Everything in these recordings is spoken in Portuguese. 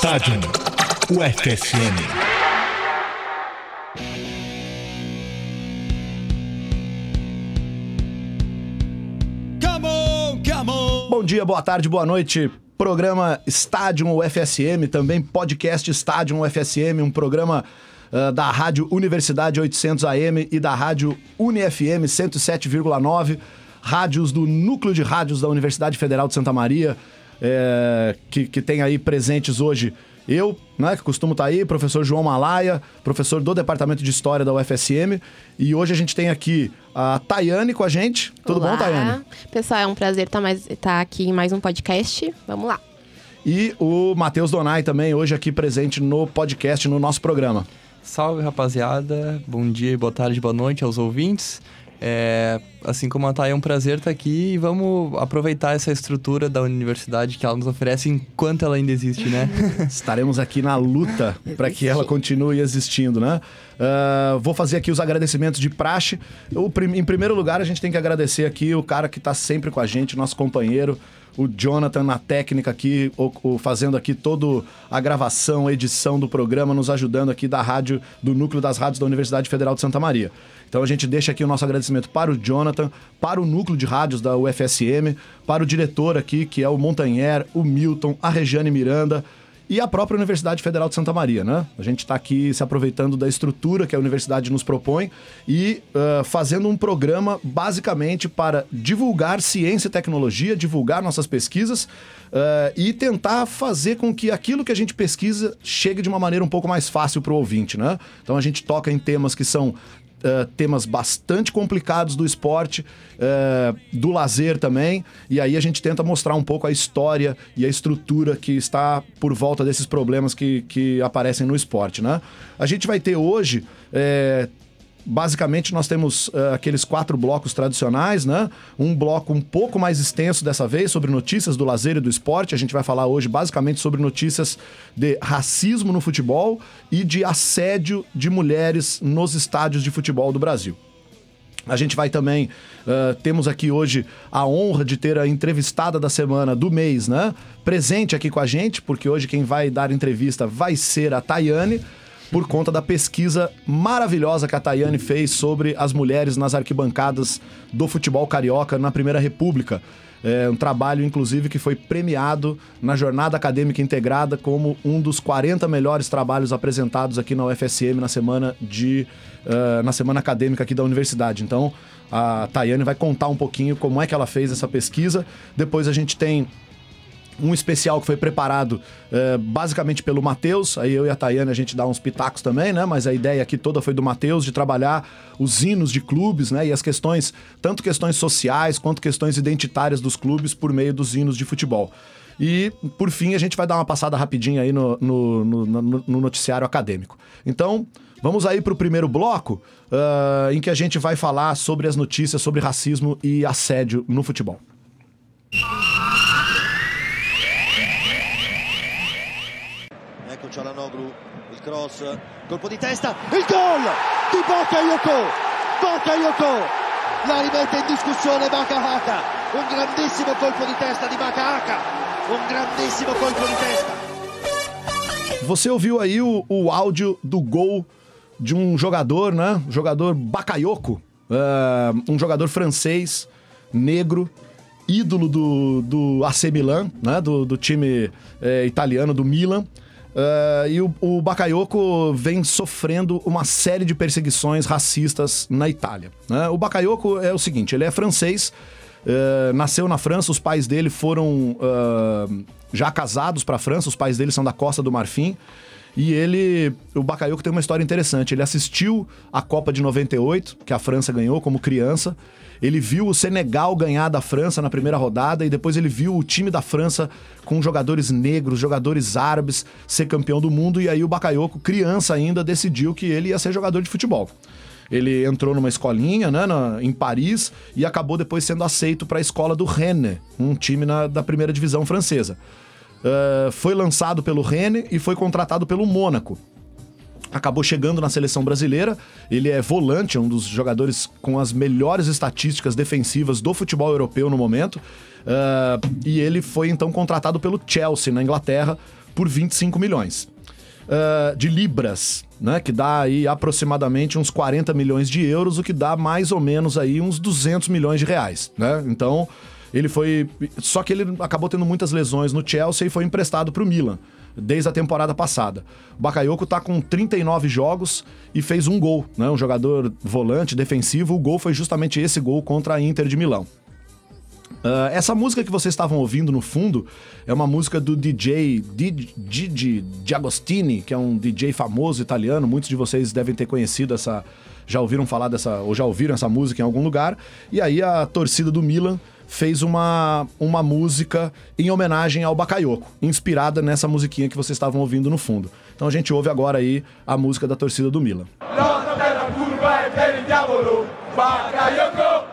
Estádio UFSM. Come on, come on. Bom dia, boa tarde, boa noite. Programa Estádio UFSM, também podcast Estádio UFSM, um programa uh, da Rádio Universidade 800 AM e da Rádio UniFM 107,9, rádios do Núcleo de Rádios da Universidade Federal de Santa Maria, é, que, que tem aí presentes hoje eu, né, que costumo estar aí, professor João Malaya, professor do Departamento de História da UFSM. E hoje a gente tem aqui a Tayane com a gente. Tudo Olá. bom, Tayane? Pessoal, é um prazer estar mais, estar aqui em mais um podcast. Vamos lá. E o Matheus Donai também, hoje aqui presente no podcast, no nosso programa. Salve rapaziada, bom dia, boa tarde, boa noite aos ouvintes. É, assim como a Thay, é um prazer estar aqui e vamos aproveitar essa estrutura da universidade que ela nos oferece enquanto ela ainda existe, né? Estaremos aqui na luta para que ela continue existindo, né? Uh, vou fazer aqui os agradecimentos de praxe. Eu, em primeiro lugar, a gente tem que agradecer aqui o cara que está sempre com a gente, nosso companheiro, o Jonathan na técnica aqui, o- o- fazendo aqui toda a gravação, edição do programa, nos ajudando aqui da rádio, do núcleo das rádios da Universidade Federal de Santa Maria. Então a gente deixa aqui o nosso agradecimento para o Jonathan, para o núcleo de rádios da UFSM, para o diretor aqui, que é o Montanher, o Milton, a Regiane Miranda e a própria Universidade Federal de Santa Maria, né? A gente está aqui se aproveitando da estrutura que a universidade nos propõe e ah, fazendo um programa basicamente para divulgar ciência e tecnologia, divulgar nossas pesquisas ah, e tentar fazer com que aquilo que a gente pesquisa chegue de uma maneira um pouco mais fácil para o ouvinte, né? Então a gente toca em temas que são Uh, temas bastante complicados do esporte, uh, do lazer também, e aí a gente tenta mostrar um pouco a história e a estrutura que está por volta desses problemas que, que aparecem no esporte, né? A gente vai ter hoje. eh, Basicamente, nós temos eh, aqueles quatro blocos tradicionais, né? Um bloco um pouco mais extenso dessa vez, sobre notícias do lazer e do esporte. A gente vai falar hoje basicamente sobre notícias de racismo no futebol e de assédio de mulheres nos estádios de futebol do Brasil. A gente vai também. ah, temos aqui hoje a honra de ter a entrevistada da semana do mês, né? Presente aqui com a gente, porque hoje quem vai dar entrevista vai ser a Tayane, por conta da pesquisa maravilhosa que a Tayane fez sobre as mulheres nas arquibancadas do futebol carioca na Primeira República. É um trabalho, inclusive, que foi premiado na Jornada Acadêmica Integrada como um dos 40 melhores trabalhos apresentados aqui na UFSM na semana de eh, na semana acadêmica aqui da universidade. Então, a Tayane vai contar um pouquinho como é que ela fez essa pesquisa. Depois a gente tem um especial que foi preparado eh, basicamente pelo Matheus. Aí eu e a Tayane a gente dá uns pitacos também, né? Mas a ideia aqui toda foi do Matheus de trabalhar os hinos de clubes, né? E as questões, tanto questões sociais quanto questões identitárias dos clubes por meio dos hinos de futebol. E, por fim, a gente vai dar uma passada rapidinha aí no, no, no- no- no noticiário acadêmico. Então, vamos aí para o primeiro bloco, ah, em que a gente vai falar sobre as notícias sobre racismo e assédio no futebol. Cross, colpo di testa, il gol di Bakayoko! Bakayoko la rimette in discussione Bakahaka, un grandissimo colpo di testa di Bakahaka, un grandissimo colpo di testa. Você ouviu aí o, o áudio do gol de um jogador, né? Jogador Bakayoko, é, um jogador francês, negro, ídolo do, do AC Milan, né? Do, do time é, italiano, do Milan. É, e o, o Bakayoko vem sofrendo uma série de perseguições racistas na Itália. né? O Bakayoko é o seguinte, ele é francês, é, nasceu na França, os pais dele foram é, já casados para a França, os pais dele são da Costa do Marfim. E ele, o Bakayoko tem uma história interessante. Ele assistiu a Copa de 98, que a França ganhou como criança. Ele viu o Senegal ganhar da França na primeira rodada e depois ele viu o time da França com jogadores negros, jogadores árabes ser campeão do mundo. E aí o Bakayoko, criança ainda, decidiu que ele ia ser jogador de futebol. Ele entrou numa escolinha né, na- em Paris e acabou depois sendo aceito para a escola do Rennes, um time na- da primeira divisão francesa. Uh, foi lançado pelo Rennes e foi contratado pelo Mônaco. Acabou chegando na seleção brasileira. Ele é volante, é um dos jogadores com as melhores estatísticas defensivas do futebol europeu no momento. Uh, e ele foi então contratado pelo Chelsea, na Inglaterra, por 25 milhões uh, de libras, né? Que dá aí aproximadamente uns 40 milhões de euros, o que dá mais ou menos aí uns 200 milhões de reais, né? Então, ele foi... Só que ele acabou tendo muitas lesões no Chelsea e foi emprestado para o Milan desde a temporada passada. O Bakayoko tá com 39 jogos e fez um gol, né? Um jogador volante, defensivo. O gol foi justamente esse gol contra a Inter de Milão. Uh, essa música que vocês estavam ouvindo no fundo é uma música do DJ Gigi D'Agostini, que é um DJ famoso italiano. Muitos de vocês devem ter conhecido essa, já ouviram falar dessa, ou já ouviram essa música em algum lugar. E aí a torcida do Milan fez uma, uma música em homenagem ao Bakayoko, inspirada nessa musiquinha que vocês estavam ouvindo no fundo. Então a gente ouve agora aí a música da torcida do Milan. Bakayoko,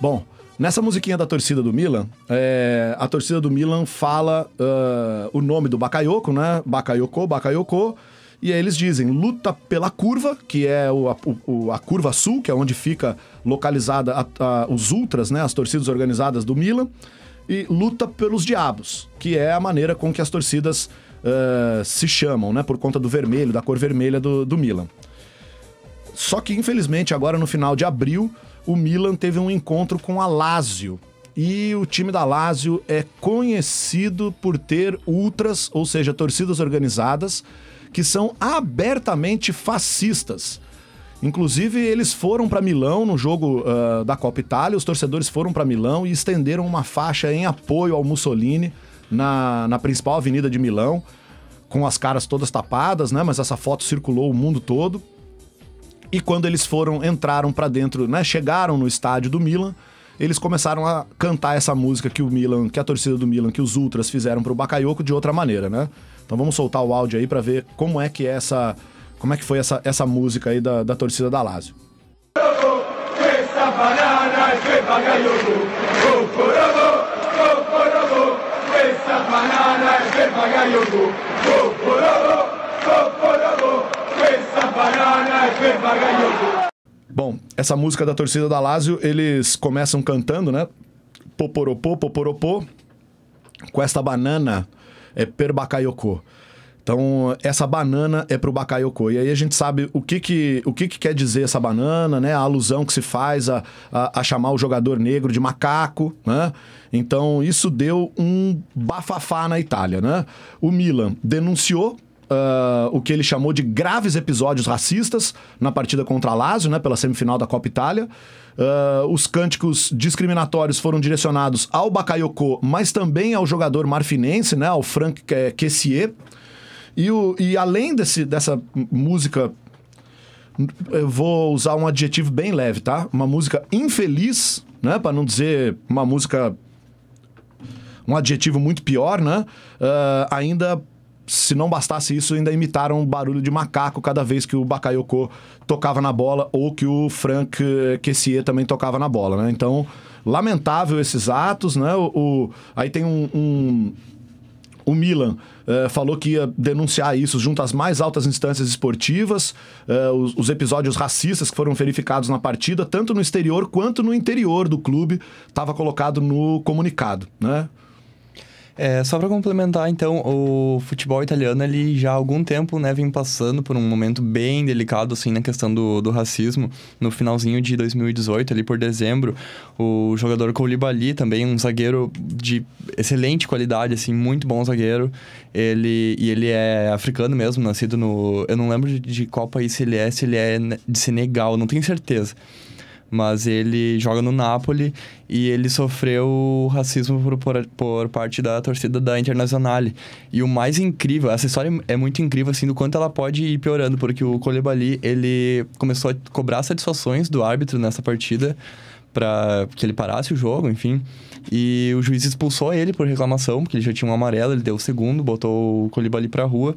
Bom, Nessa musiquinha da torcida do Milan, é, a torcida do Milan fala uh, o nome do Bakayoko, né? Bakayoko, Bakayoko. E aí eles dizem luta pela curva, que é o, a, o, a curva sul, que é onde fica localizada a, a, os ultras, né? As torcidas organizadas do Milan. E luta pelos diabos, que é a maneira com que as torcidas uh, se chamam, né? Por conta do vermelho, da cor vermelha do, do Milan. Só que, infelizmente, agora no final de abril, o Milan teve um encontro com a Lazio. E o time da Lazio é conhecido por ter ultras, ou seja, torcidas organizadas, que são abertamente fascistas. Inclusive, eles foram para Milão no jogo uh, da Copa Itália, os torcedores foram para Milão e estenderam uma faixa em apoio ao Mussolini na, na principal avenida de Milão, com as caras todas tapadas, né? Mas essa foto circulou o mundo todo. E quando eles foram, entraram para dentro, né, chegaram no estádio do Milan, eles começaram a cantar essa música que o Milan, que a torcida do Milan, que os ultras fizeram pro Bakayoko de outra maneira, né? Então vamos soltar o áudio aí para ver como é que é essa, como é que foi essa, essa música aí da, da torcida da Lazio. Bom, essa música da torcida da Lazio, eles começam cantando, né? Poporopô, poporopô, com esta banana é per Bakayoko. Então, essa banana é pro Bakayoko. E aí a gente sabe o que que, o que, que quer dizer essa banana, né? A alusão que se faz a, a, a chamar o jogador negro de macaco, né? Então, isso deu um bafafá na Itália, né? O Milan denunciou Uh, o que ele chamou de graves episódios racistas na partida contra a Lazio, né, pela semifinal da Copa Itália. Uh, os cânticos discriminatórios foram direcionados ao Bakayoko, mas também ao jogador marfinense, né, ao Frank Kessier. E, o, e além desse, dessa música, eu vou usar um adjetivo bem leve, tá? Uma música infeliz, né, para não dizer uma música um adjetivo muito pior, né? Uh, ainda se não bastasse isso, ainda imitaram barulho de macaco cada vez que o Bakayoko tocava na bola ou que o Frank Kessier também tocava na bola, né? Então, lamentável esses atos, né? O, o aí tem um, um o Milan uh, falou que ia denunciar isso junto às mais altas instâncias esportivas, uh, os, os, episódios racistas que foram verificados na partida, tanto no exterior quanto no interior do clube, estava colocado no comunicado, né? É, só para complementar, então, o futebol italiano, ele já há algum tempo, né, vem passando por um momento bem delicado, assim, na questão do, do racismo. No finalzinho de 2018, ali por dezembro, o jogador Koulibaly, também um zagueiro de excelente qualidade, assim, muito bom zagueiro. Ele, e ele é africano mesmo, nascido no... Eu não lembro de, de qual país ele é, se ele é de Senegal, não tenho certeza mas ele joga no Napoli e ele sofreu racismo por, por, por, parte da torcida da Internazionale. E o mais incrível, essa história é muito incrível, assim, do quanto ela pode ir piorando, porque o Koulibaly, ele começou a cobrar satisfações do árbitro nessa partida para que ele parasse o jogo, enfim. E o juiz expulsou ele por reclamação, porque ele já tinha um amarelo, ele deu o segundo, botou o Koulibaly pra rua.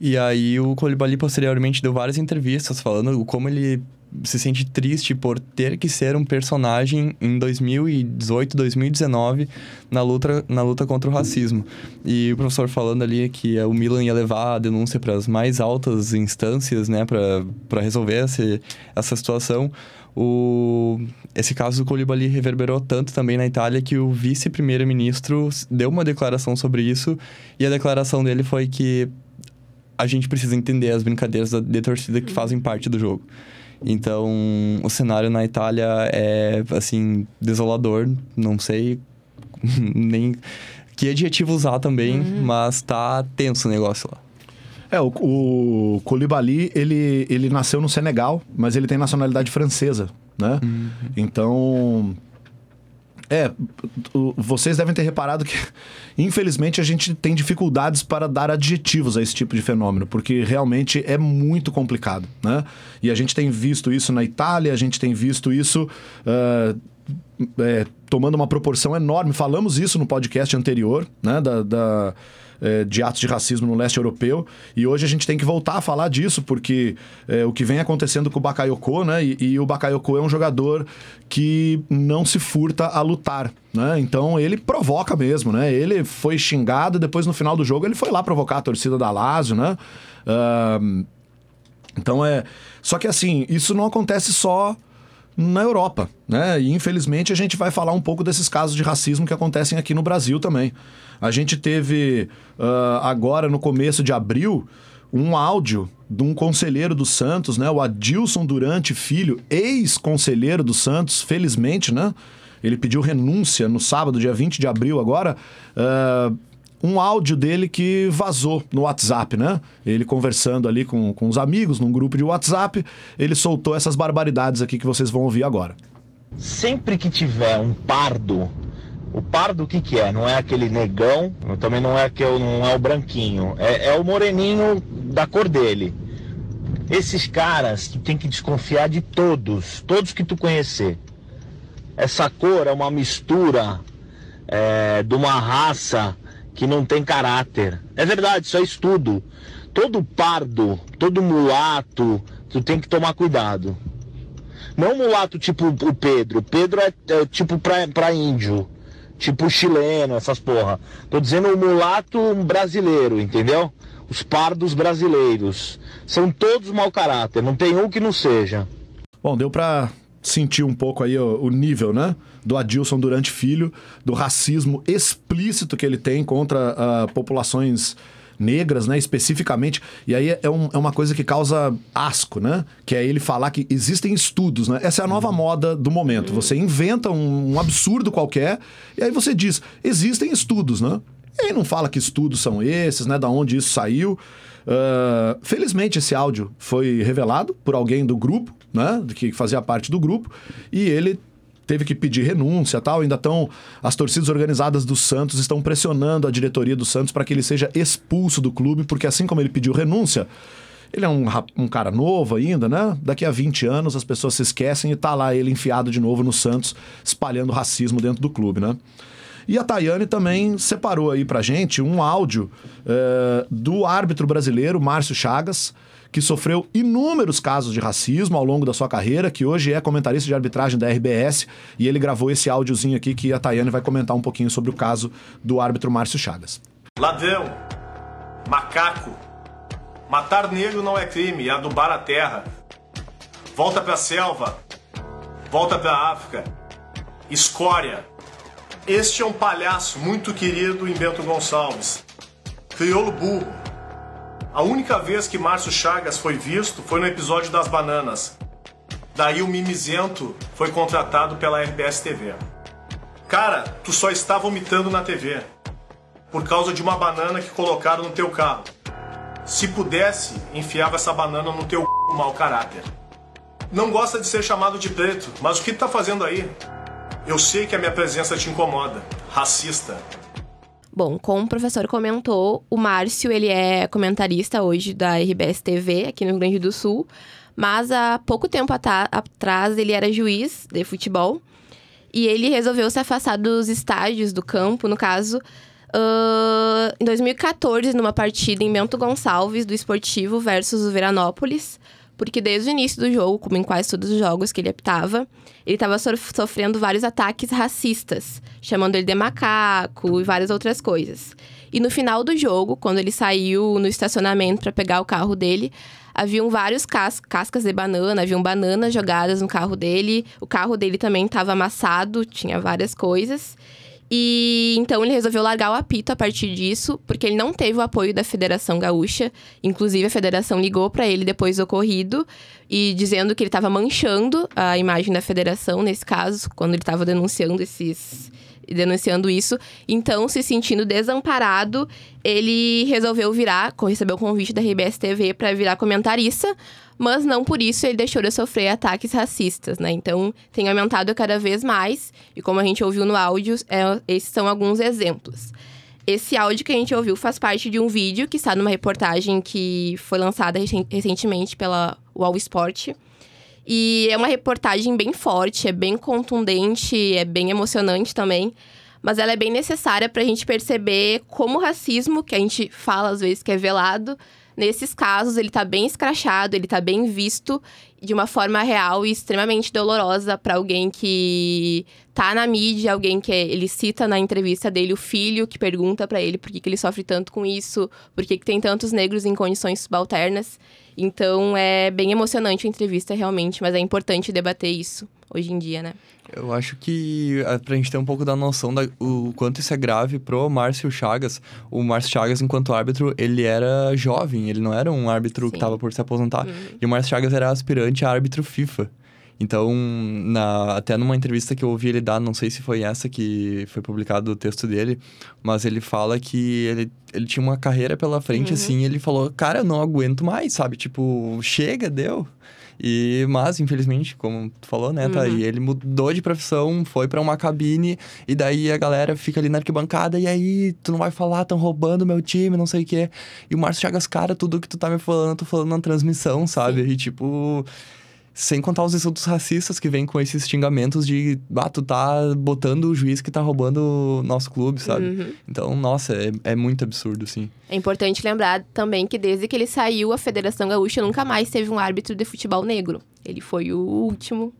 E aí o Koulibaly posteriormente deu várias entrevistas falando como ele se sente triste por ter que ser um personagem em 2018, 2019 na luta, na luta contra o racismo. E o professor falando ali que o Milan ia levar a denúncia para as mais altas instâncias, né, para resolver esse, essa situação. O, esse caso do Colibali reverberou tanto também na Itália que o vice-primeiro-ministro deu uma declaração sobre isso e a declaração dele foi que a gente precisa entender as brincadeiras de torcida que fazem parte do jogo. Então, o cenário na Itália é, assim, desolador. Não sei nem que adjetivo usar também, uhum. mas tá tenso o negócio lá. É, o, o Koulibaly, ele, ele nasceu no Senegal, mas ele tem nacionalidade francesa, né? Uhum. Então, é, vocês devem ter reparado que, infelizmente, a gente tem dificuldades para dar adjetivos a esse tipo de fenômeno, porque realmente é muito complicado, né? E a gente tem visto isso na Itália, a gente tem visto isso uh, é, tomando uma proporção enorme. Falamos isso no podcast anterior, né? Da, da é, de atos de racismo no leste europeu. E hoje a gente tem que voltar a falar disso, porque é, o que vem acontecendo com o Bakayoko, né? E, e, o Bakayoko é um jogador que não se furta a lutar. Né? Então ele provoca mesmo, né? Ele foi xingado, depois no final do jogo ele foi lá provocar a torcida da Lazio, né? Uh, então é. Só que assim, isso não acontece só na Europa, né? E infelizmente a gente vai falar um pouco desses casos de racismo que acontecem aqui no Brasil também. A gente teve uh, agora no começo de abril um áudio de um conselheiro do Santos, né? O Adilson Durante Filho, ex-conselheiro do Santos, felizmente, né? Ele pediu renúncia no sábado, dia 20 de abril agora. Uh, um áudio dele que vazou no WhatsApp, né? Ele conversando ali com, com os amigos num grupo de WhatsApp, ele soltou essas barbaridades aqui que vocês vão ouvir agora. Sempre que tiver um pardo, o pardo o que que é? Não é aquele negão, também não é aquele, não é o branquinho, é, é o moreninho da cor dele. Esses caras, tu tem que desconfiar de todos, todos que tu conhecer. Essa cor é uma mistura é, de uma raça que não tem caráter. É verdade, isso é estudo. Todo pardo, todo mulato, tu tem que tomar cuidado. Não mulato tipo o Pedro. Pedro é, é tipo pra, pra índio. Tipo chileno, essas porra. Tô dizendo o mulato brasileiro, entendeu? Os pardos brasileiros. São todos mau caráter, não tem um que não seja. Bom, deu pra sentir um pouco aí o, o nível, né? do Adilson Durante Filho, do racismo explícito que ele tem contra uh, populações negras, né, especificamente. E aí é, um, é, uma coisa que causa asco, né? Que é ele falar que existem estudos, né? Essa é a nova moda do momento. Você inventa um, um absurdo qualquer e aí você diz, existem estudos, né? E aí não fala que estudos são esses, né? Da onde isso saiu. Uh, felizmente esse áudio foi revelado por alguém do grupo, né? Que fazia parte do grupo. E ele teve que pedir renúncia tal. Ainda estão. As torcidas organizadas do Santos estão pressionando a diretoria do Santos para que ele seja expulso do clube, porque assim como ele pediu renúncia. Ele é um, um cara novo ainda, né? Daqui a 20 anos as pessoas se esquecem e tá lá ele enfiado de novo no Santos, espalhando racismo dentro do clube, né? E a Tayane também separou aí pra gente um áudio uh, do árbitro brasileiro, Márcio Chagas, que sofreu inúmeros casos de racismo ao longo da sua carreira, que hoje é comentarista de arbitragem da RBS, e ele gravou esse áudiozinho aqui que a Tayane vai comentar um pouquinho sobre o caso do árbitro Márcio Chagas. Ladrão, macaco, matar negro não é crime, é adubar a terra. Volta pra selva, volta pra África, escória. Este é um palhaço muito querido em Bento Gonçalves. Crioulo burro a única vez que Márcio Chagas foi visto foi no episódio das bananas. Daí o Mimizento foi contratado pela RBS TV. Cara, tu só está vomitando na TV. Por causa de uma banana que colocaram no teu carro. Se pudesse, enfiava essa banana no teu c... mau caráter. Não gosta de ser chamado de preto, mas o que tu tá fazendo aí? Eu sei que a minha presença te incomoda. Racista. Bom, como o professor comentou, o Márcio, ele é comentarista hoje da RBS TV, aqui no Rio Grande do Sul. Mas há pouco tempo atrás, ele era juiz de futebol. E ele resolveu se afastar dos estádios, do campo, no caso, uh, em 2014, numa partida em Bento Gonçalves, do Esportivo versus o Veranópolis porque desde o início do jogo, como em quase todos os jogos que ele apitava, ele estava sofrendo vários ataques racistas, chamando ele de macaco e várias outras coisas. E no final do jogo, quando ele saiu no estacionamento para pegar o carro dele, haviam vários cas cascas de banana, haviam bananas jogadas no carro dele. O carro dele também estava amassado, tinha várias coisas. E então ele resolveu largar o apito a partir disso, porque ele não teve o apoio da Federação Gaúcha. Inclusive, a federação ligou para ele depois do ocorrido e dizendo que ele estava manchando a imagem da federação, nesse caso, quando ele estava denunciando esses, denunciando isso. Então, se sentindo desamparado, ele resolveu virar, recebeu o convite da RBS TV para virar comentarista, mas não por isso ele deixou de sofrer ataques racistas, né? Então, tem aumentado cada vez mais, e como a gente ouviu no áudio, é, esses são alguns exemplos. Esse áudio que a gente ouviu faz parte de um vídeo que está numa reportagem que foi lançada recentemente pela UOL Sport. E é uma reportagem bem forte, é bem contundente, é bem emocionante também. Mas ela é bem necessária para a gente perceber como o racismo, que a gente fala às vezes que é velado, nesses casos ele está bem escrachado, ele está bem visto de uma forma real e extremamente dolorosa para alguém que tá na mídia, alguém que ele cita na entrevista dele o filho que pergunta para ele por que, que ele sofre tanto com isso, por que, que tem tantos negros em condições subalternas. Então é bem emocionante a entrevista realmente, mas é importante debater isso hoje em dia, né? Eu acho que pra gente ter um pouco da noção da o quanto isso é grave pro Márcio Chagas, o Márcio Chagas, enquanto árbitro, ele era jovem, ele não era um árbitro Sim. que estava por se aposentar. Uhum. E o Márcio Chagas era aspirante a árbitro FIFA. Então, na, até numa entrevista que eu ouvi ele dar, não sei se foi essa que foi publicado o texto dele, mas ele fala que ele, ele tinha uma carreira pela frente, uhum. assim, e ele falou, cara, eu não aguento mais, sabe? Tipo, chega, deu. E, mas, infelizmente, como tu falou, né, tá? Uhum. E ele mudou de profissão, foi para uma cabine, e daí a galera fica ali na arquibancada, e aí, tu não vai falar, tão roubando meu time, não sei o quê. E o Márcio Chagas, cara, tudo que tu tá me falando, eu tô falando na transmissão, sabe? Sim. E tipo sem contar os insultos racistas que vêm com esses xingamentos de, ah, tu tá botando o juiz que tá roubando o nosso clube, sabe? Uhum. Então, nossa, é, é muito absurdo, sim. É importante lembrar também que desde que ele saiu, a Federação Gaúcha nunca mais teve um árbitro de futebol negro. Ele foi o último.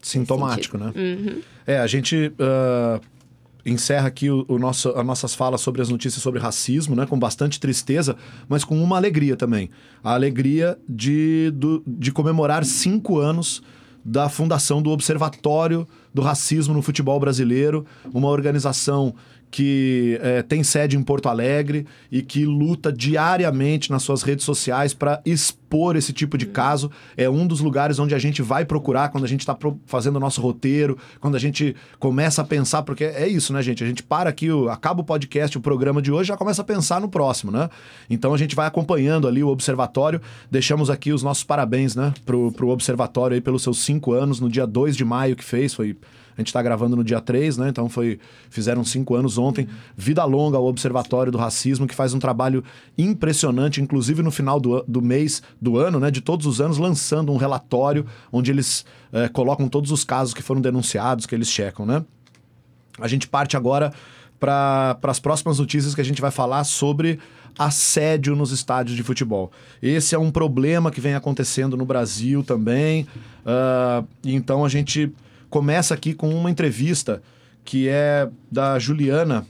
Sintomático, né? Uhum. É, a gente. Uh encerra aqui o, o, nosso, as nossas falas sobre as notícias sobre racismo, né? Com bastante tristeza, mas com uma alegria também. A alegria de, do, de comemorar cinco anos da fundação do Observatório do Racismo no Futebol Brasileiro, uma organização que é, tem sede em Porto Alegre e que luta diariamente nas suas redes sociais para expor esse tipo de caso. É um dos lugares onde a gente vai procurar quando a gente está fazendo o nosso roteiro, quando a gente começa a pensar, porque é isso, né, gente? A gente para aqui, acaba o podcast, o programa de hoje, já começa a pensar no próximo, né? Então a gente vai acompanhando ali o observatório. Deixamos aqui os nossos parabéns, né, pro, pro observatório aí pelos seus cinco anos, no dia 2 de maio que fez, foi a gente está gravando no dia 3, né? Então foi. Fizeram cinco anos ontem. Vida longa ao Observatório do Racismo, que faz um trabalho impressionante, inclusive no final do, do mês, do ano, né? De todos os anos, lançando um relatório onde eles é, colocam todos os casos que foram denunciados, que eles checam, né? A gente parte agora para as próximas notícias que a gente vai falar sobre assédio nos estádios de futebol. Esse é um problema que vem acontecendo no Brasil também. Uh, então a gente começa aqui com uma entrevista que é da Juliana.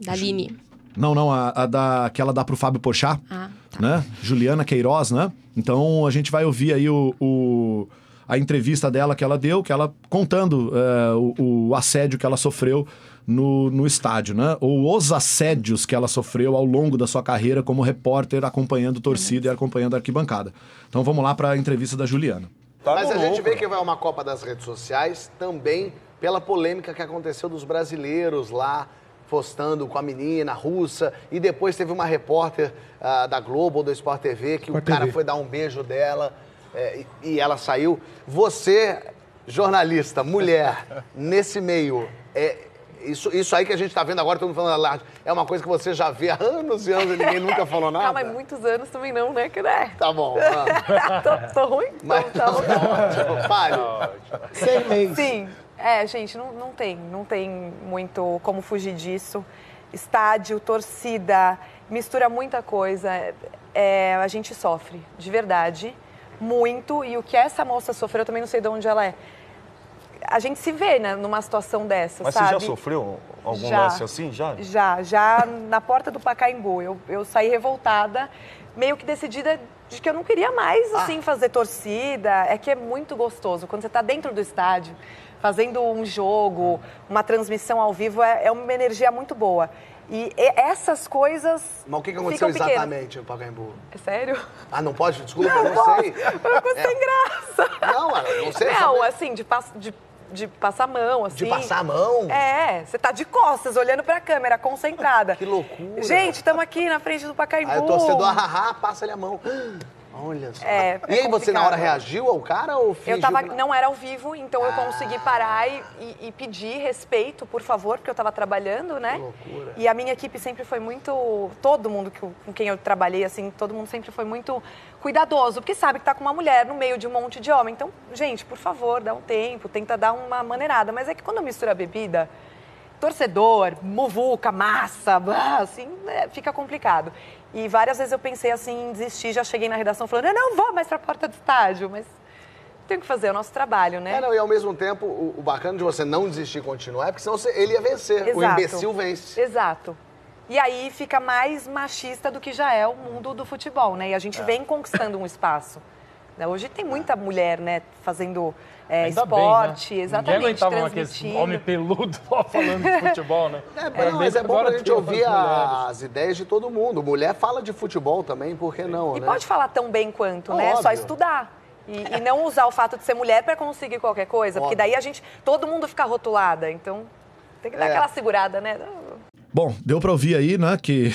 Da Line. Não, não, a, a da, aquela dá pro Fábio Pochá, ah, tá. né? Juliana Queiroz, né? Então a gente vai ouvir aí o, o a entrevista dela que ela deu, que ela contando uh, o, o, assédio que ela sofreu no, no estádio, né? Ou os assédios que ela sofreu ao longo da sua carreira como repórter, acompanhando torcida uhum. e acompanhando a arquibancada. Então vamos lá para a entrevista da Juliana. Tá Mas a louco. gente vê que vai uma Copa das redes sociais também pela polêmica que aconteceu dos brasileiros lá postando com a menina russa e depois teve uma repórter uh, da Globo ou do Sport TV que Sport o cara TV. foi dar um beijo dela é, e, e ela saiu. Você, jornalista, mulher, nesse meio, é, isso, isso aí que a gente está vendo agora, todo mundo falando alarde, é uma coisa que você já vê há anos e anos e ninguém nunca falou nada? Calma, muitos anos também não, né? Que, né? Tá bom. tô, tô, ruim? Mas, tá, tá ótimo. Pare. Seis meses. Sim. É, gente, não, não tem. Não tem muito como fugir disso. Estádio, torcida, mistura muita coisa. É, a gente sofre, de verdade. muito. E o que essa moça sofreu, eu também não sei de onde ela é. A gente se vê, né, numa situação dessa, Mas sabe? você já sofreu algum Já. lance assim? Já? Já, já na porta do Pacaembu. Eu, eu saí revoltada, meio que decidida de que eu não queria mais, assim, fazer torcida. É que é muito gostoso. Quando você está dentro do estádio, fazendo um jogo, uma transmissão ao vivo, é, é uma energia muito boa. E essas coisas Mas o que, que aconteceu exatamente no Pacaembu? É sério? Ah, não pode? Desculpa, eu não, Não sei. Eu fico sem graça. Não, não sei. Não, saber. assim, de, de, de passar a mão, assim. De passar a mão? É, você tá de costas, olhando pra câmera, concentrada. que loucura. Gente, estamos aqui na frente do Pacaembu. Aí o torcedor, haha, passa-lhe a mão. Olha só. É, e aí é você na hora reagiu ao cara ou fingiu? Eu tava, que não era ao vivo, então eu Ah. consegui parar e, e- e pedir respeito, por favor, porque eu tava trabalhando, né? Que loucura. E a minha equipe sempre foi muito. Todo mundo que eu- com quem eu trabalhei, assim, todo mundo sempre foi muito cuidadoso, porque sabe que tá com uma mulher no meio de um monte de homem. Então, gente, por favor, dá um tempo, tenta dar uma maneirada. Mas é que quando mistura bebida, torcedor, muvuca, massa, blá, assim, é, fica complicado. E várias vezes eu pensei assim em desistir, já cheguei na redação falando, eu não vou mais pra porta do estádio, mas tem que fazer é o nosso trabalho, né? É, não, e ao mesmo tempo, o, o bacana de você não desistir e continuar é porque senão você- ele ia vencer. O Exato. imbecil vence. Exato. E aí fica mais machista do que já é o mundo do futebol, né? E a gente É. vem conquistando um espaço. Né? Hoje tem muita mulher, né, fazendo é, esporte, bem, né? exatamente, Ninguém aguentava aquele transmitindo. homem peludo falando de futebol, né? É, não, bem mas que é bom agora pra gente ouvir as ideias de todo mundo. Mulher fala de futebol também, por que não, E né? pode falar tão bem quanto, né? É só estudar. E, e não usar o fato de ser mulher para conseguir qualquer coisa, porque Óbvio. daí a gente, todo mundo fica rotulada. Então, tem que dar É. aquela segurada, né? Bom, deu pra ouvir aí, né, que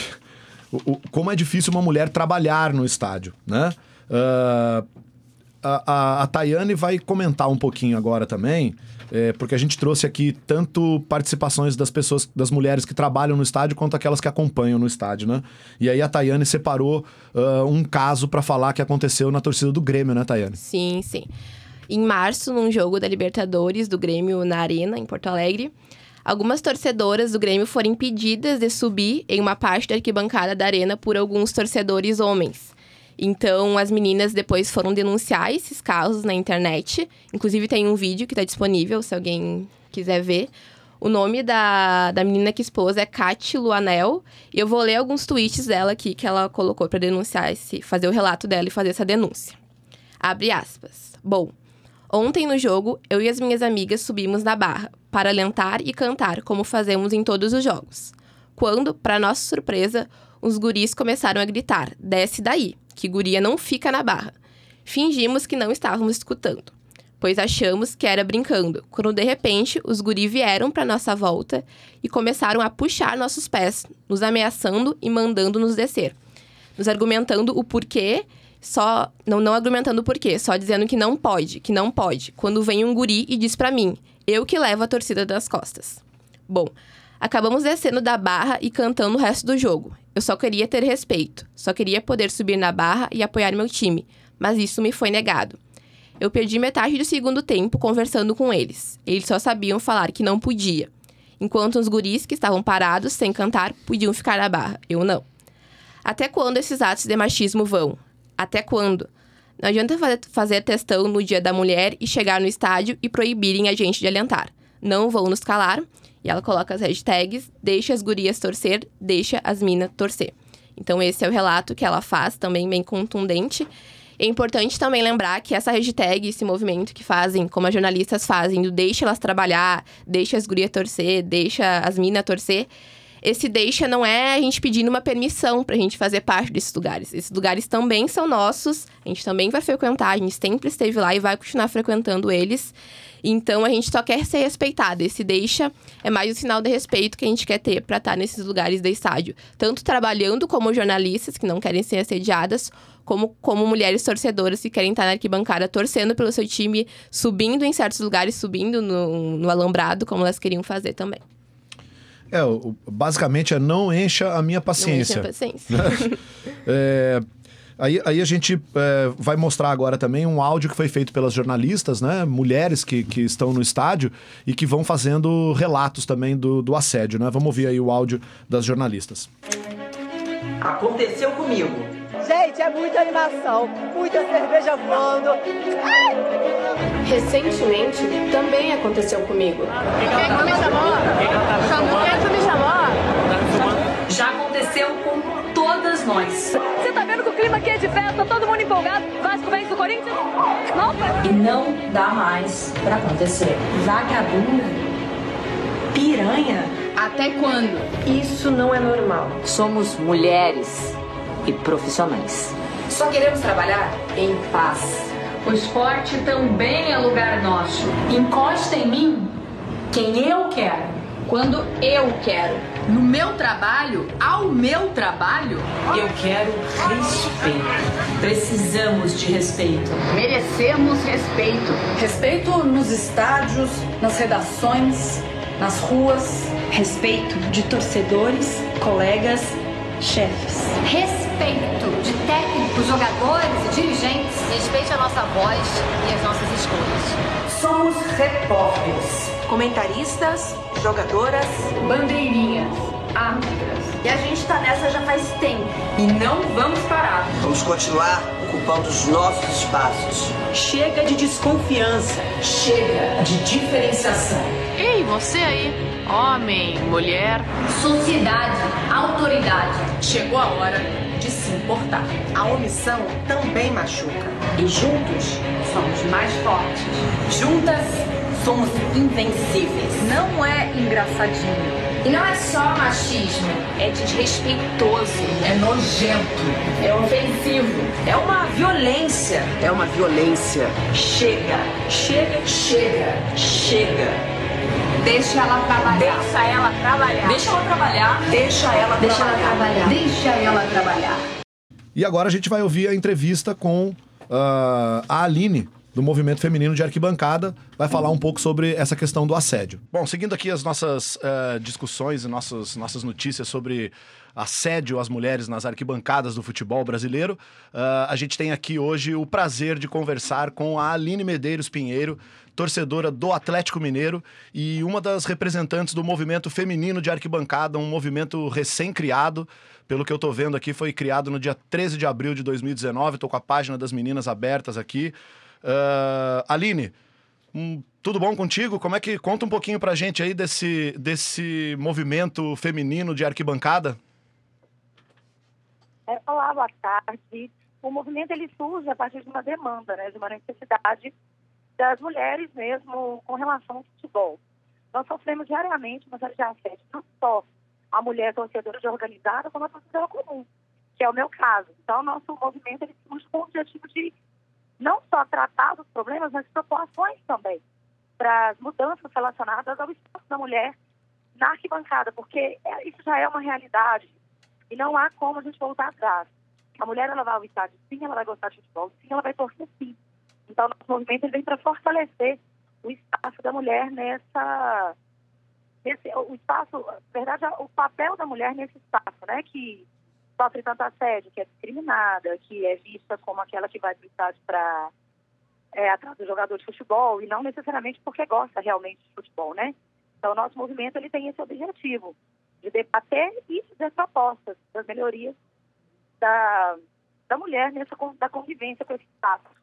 o, o- como é difícil uma mulher trabalhar no estádio, né? Ah, a, a, a Tayane vai comentar um pouquinho agora também, é, porque a gente trouxe aqui tanto participações das pessoas, das mulheres que trabalham no estádio, quanto aquelas que acompanham no estádio, né? E aí a Tayane separou ah, um caso pra falar que aconteceu na torcida do Grêmio, né, Tayane? Sim, sim. Em março, num jogo da Libertadores do Grêmio na Arena, em Porto Alegre, algumas torcedoras do Grêmio foram impedidas de subir em uma parte da arquibancada da Arena por alguns torcedores homens. Então, as meninas depois foram denunciar esses casos na internet. Inclusive, tem um vídeo que está disponível, se alguém quiser ver. O nome da, da menina que expôs é Kate Luanel. E eu vou ler alguns tweets dela aqui que ela colocou para denunciar esse, fazer o relato dela e fazer essa denúncia. Abre aspas. Bom, ontem no jogo, eu e as minhas amigas subimos na barra para alentar e cantar, como fazemos em todos os jogos. Quando, para nossa surpresa, os guris começaram a gritar: desce daí, que guria não fica na barra. Fingimos que não estávamos escutando, pois achamos que era brincando, quando de repente os guris vieram para nossa volta e começaram a puxar nossos pés, nos ameaçando e mandando nos descer, nos argumentando o porquê só não não argumentando o porquê, só dizendo que não pode, que não pode. Quando vem um guri e diz pra mim, eu que levo a torcida das costas. Bom, acabamos descendo da barra e cantando o resto do jogo. Eu só queria ter respeito, só queria poder subir na barra e apoiar meu time, mas isso me foi negado. Eu perdi metade do segundo tempo conversando com eles. Eles só sabiam falar que não podia. Enquanto os guris que estavam parados sem cantar podiam ficar na barra, eu não. Até quando esses atos de machismo vão? Até quando? Não adianta fazer, testão no dia da mulher e chegar no estádio e proibirem a gente de alentar. Não vão nos calar. E ela coloca as hashtags, deixa as gurias torcer, deixa as minas torcer. Então esse é o relato que ela faz, também bem contundente. É importante também lembrar que essa hashtag, esse movimento que fazem, como as jornalistas fazem, do deixa elas trabalhar, deixa as gurias torcer, deixa as minas torcer, esse deixa não é a gente pedindo uma permissão pra gente fazer parte desses lugares. Esses lugares também são nossos, a gente também vai frequentar, a gente sempre esteve lá e vai continuar frequentando eles. Então a gente só quer ser respeitado. Esse deixa é mais o sinal de respeito que a gente quer ter para estar nesses lugares do estádio, tanto trabalhando como jornalistas que não querem ser assediadas, como como mulheres torcedoras que querem estar na arquibancada torcendo pelo seu time, subindo em certos lugares, subindo no, no alambrado, como elas queriam fazer também. É, o- basicamente é não encha a minha paciência. Não encha a paciência. É, aí, aí a gente é, vai mostrar agora também um áudio que foi feito pelas jornalistas, né? Mulheres que, que estão no estádio e que vão fazendo relatos também do, do assédio, né? Vamos ouvir aí o áudio das jornalistas. Aconteceu comigo. Gente, é muita animação, muita cerveja voando. Recentemente, também aconteceu comigo. Quem que me chamou? Quem que me chamou? Já aconteceu com todas nós. Você tá vendo que o clima aqui é de festa, todo mundo empolgado. Vasco vence o Corinthians? Não? E não dá mais pra acontecer. Vagabundo? Piranha? Até quando? Isso não é normal. Somos mulheres e profissionais. Só queremos trabalhar em paz. O esporte também é lugar nosso. Encosta em mim quem eu quero. Quando eu quero. No meu trabalho, ao meu trabalho, Eu quero respeito. Precisamos de respeito. merecemos respeito. Respeito nos estádios, nas redações, nas ruas. Respeito de torcedores, colegas, chefes. Respeito de técnicos, jogadores e dirigentes. Respeite a nossa voz e as nossas escolhas. Somos repórteres. Comentaristas, jogadoras, Bandeirinhas, árbitras. E a gente tá nessa já faz tempo. E não vamos parar. Vamos continuar ocupando os nossos espaços. Chega de desconfiança. Chega de diferenciação. Ei, você aí. Homem, mulher. Sociedade, autoridade. Chegou a hora de se importar. A omissão também machuca. E juntos somos mais fortes. Juntas somos invencíveis. Não é engraçadinho. E não é só machismo, é desrespeitoso, é nojento, é ofensivo. É uma violência. É uma violência. Chega, chega, chega, chega. Deixa ela trabalhar. Deixa ela trabalhar. Deixa ela trabalhar. Deixa ela Deixa ela trabalhar. trabalhar. Deixa ela trabalhar. E agora a gente vai ouvir a entrevista com ah, a Aline, do Movimento Feminino de Arquibancada, vai falar um pouco sobre essa questão do assédio. Bom, seguindo aqui as nossas ah, discussões e nossas, nossas notícias sobre assédio às mulheres nas arquibancadas do futebol brasileiro, ah, a gente tem aqui hoje o prazer de conversar com a Aline Medeiros Pinheiro, torcedora do Atlético Mineiro e uma das representantes do movimento feminino de arquibancada, um movimento recém-criado. Pelo que eu tô vendo aqui, foi criado no dia 13 de abril de 2019. Tô com a página das meninas abertas aqui. Ah, Aline, hum, tudo bom contigo? Como é que conta um pouquinho pra gente aí desse, desse movimento feminino de arquibancada? É, olá, boa tarde. O movimento ele surge a partir de uma demanda, né, de uma necessidade das mulheres mesmo com relação ao futebol. Nós sofremos diariamente uma série de assédios, não só a mulher torcedora de organizada, como a torcedora comum, que é o meu caso. Então, nosso movimento ele surge com o objetivo de não só tratar dos problemas, mas propor ações também para as mudanças relacionadas ao espaço da mulher na arquibancada, porque é- isso já é uma realidade e não há como a gente voltar atrás. A mulher ela vai ao estádio, sim, ela vai gostar de futebol, sim, ela vai torcer, sim. Então, nosso movimento vem para fortalecer o espaço da mulher nessa. Nesse, o espaço, na verdade, o papel da mulher nesse espaço, né? Que sofre tanto assédio, que é discriminada, que é vista como aquela que vai para para é, atrás do jogador de futebol e não necessariamente porque gosta realmente de futebol, né? Então, o nosso movimento ele tem esse objetivo de debater e fazer propostas das melhorias da, da mulher nessa da convivência com esse espaço.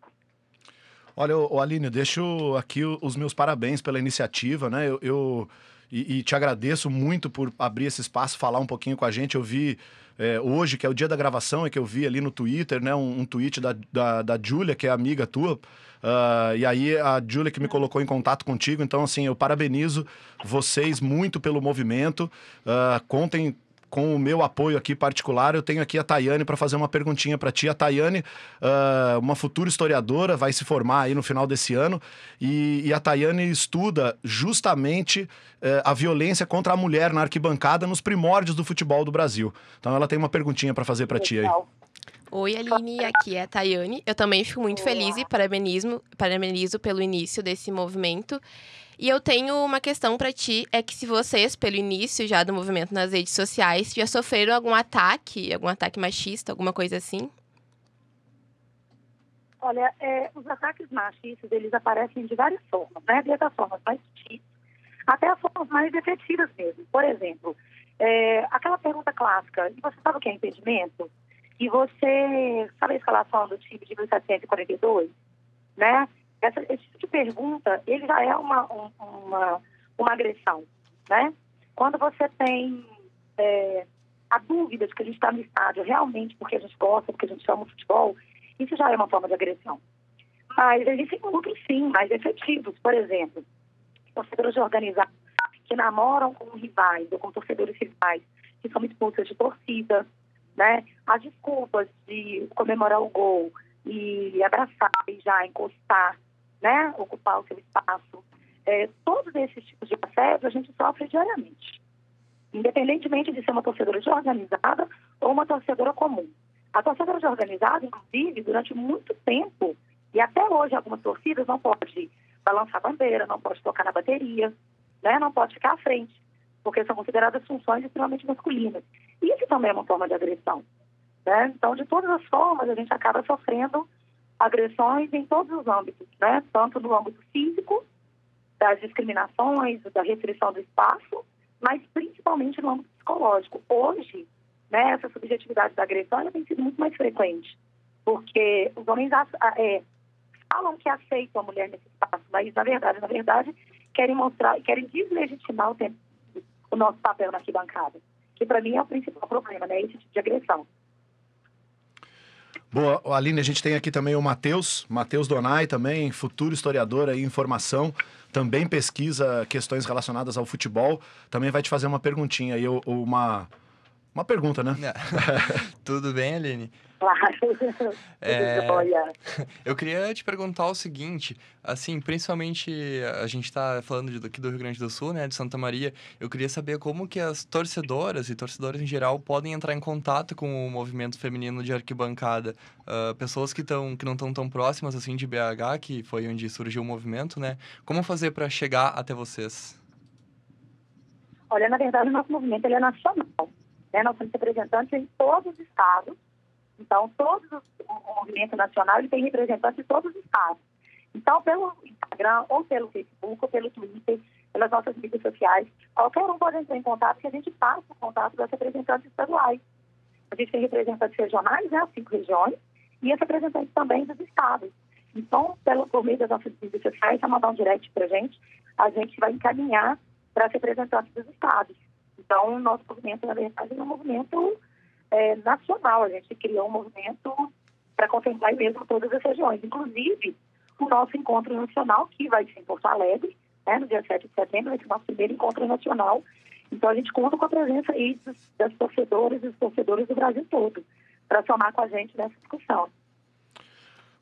Olha, ô, Aline, deixo aqui o- os meus parabéns pela iniciativa, né? Eu, eu- e, e te agradeço muito por abrir esse espaço, falar um pouquinho com a gente. Eu vi é, hoje, que é o dia da gravação, é que eu vi ali no Twitter, né? Um, um tweet da, da, da Júlia, que é amiga tua. Ah, e aí a Júlia que me colocou em contato contigo. Então, assim, eu parabenizo vocês muito pelo movimento. Ah, contem com o meu apoio aqui particular, eu tenho aqui a Tayane para fazer uma perguntinha para ti. A Tayane, ah, uma futura historiadora, vai se formar aí no final desse ano, e, e a Tayane estuda justamente eh, a violência contra a mulher na arquibancada nos primórdios do futebol do Brasil. Então ela tem uma perguntinha para fazer para ti aí. Oi, Aline, aqui é a Tayane. Eu também fico muito feliz e parabenizo, parabenizo pelo início desse movimento. E eu tenho uma questão pra ti, é que se vocês, pelo início já do movimento nas redes sociais, já sofreram algum ataque, algum ataque machista, alguma coisa assim? Olha, é, os ataques machistas, eles aparecem de várias formas, né? Desde as formas mais sutis até as formas mais efetivas mesmo. Por exemplo, é, aquela pergunta clássica, você sabe o que é impedimento? E você sabe a escalação do time de 1742? Né? Essa, esse de pergunta, ele já é uma, um, uma, uma agressão, né? Quando você tem é, a dúvida de que a gente está no estádio realmente porque a gente gosta, porque a gente ama o futebol, isso já é uma forma de agressão. Mas existem outros, sim, mais efetivos. Por exemplo, torcedores organizados que namoram com rivais ou com torcedores rivais que são expulsas de torcida, né? As desculpas de comemorar o gol e abraçar, beijar, encostar, né? Ocupar o seu espaço. É, todos esses tipos de assédio a gente sofre diariamente. Independentemente de ser uma torcedora organizada ou uma torcedora comum. A torcedora de organizada, inclusive, durante muito tempo, e até hoje algumas torcidas não pode balançar bandeira, não pode tocar na bateria, né? não pode ficar à frente, porque são consideradas funções extremamente masculinas. Isso também é uma forma de agressão. Né? Então, de todas as formas, a gente acaba sofrendo agressões em todos os âmbitos, né? tanto no âmbito físico, das discriminações, da restrição do espaço, mas principalmente no âmbito psicológico. Hoje, né, essa subjetividade da agressão tem sido muito mais frequente, porque os homens é, falam que aceitam a mulher nesse espaço, mas na verdade, na verdade, querem mostrar, querem deslegitimar o, tempo, o nosso papel na arquibancada, que para mim é o principal problema, né, esse tipo de agressão. Boa, Aline, a gente tem aqui também o Matheus, Matheus Donai também, futuro historiador aí, informação, também pesquisa questões relacionadas ao futebol, também vai te fazer uma perguntinha aí, uma, uma pergunta, né? Tudo bem, Aline? Claro. É, eu queria te perguntar o seguinte, assim, principalmente a gente está falando de, aqui do Rio Grande do Sul, né, de Santa Maria, eu queria saber como que as torcedoras e torcedores em geral podem entrar em contato com o movimento feminino de arquibancada, uh, pessoas que, tão, que não estão tão próximas, assim, de BH, que foi onde surgiu o movimento, né, como fazer para chegar até vocês? Olha, na verdade, o nosso movimento ele é nacional, né, nós somos representantes em todos os estados, então, todos os, o movimento nacional ele tem representantes em todos os estados. Então, pelo Instagram, ou pelo Facebook, ou pelo Twitter, pelas nossas mídias sociais, qualquer um pode entrar em contato que a gente passa o contato das representantes estaduais. A gente tem representantes regionais, né, as cinco regiões, e as representantes também dos estados. Então, pelo, por meio das nossas mídias sociais, é mandar um direct para a gente, a gente vai encaminhar para as representantes dos estados. Então, o nosso movimento, na verdade, é um movimento é, nacional. A gente criou um movimento para contemplar mesmo todas as regiões. Inclusive, o nosso encontro nacional, que vai ser em Porto Alegre, né, no dia 7 de setembro, vai ser o nosso primeiro encontro nacional. Então, a gente conta com a presença aí das torcedoras e dos torcedores do Brasil todo, para somar com a gente nessa discussão.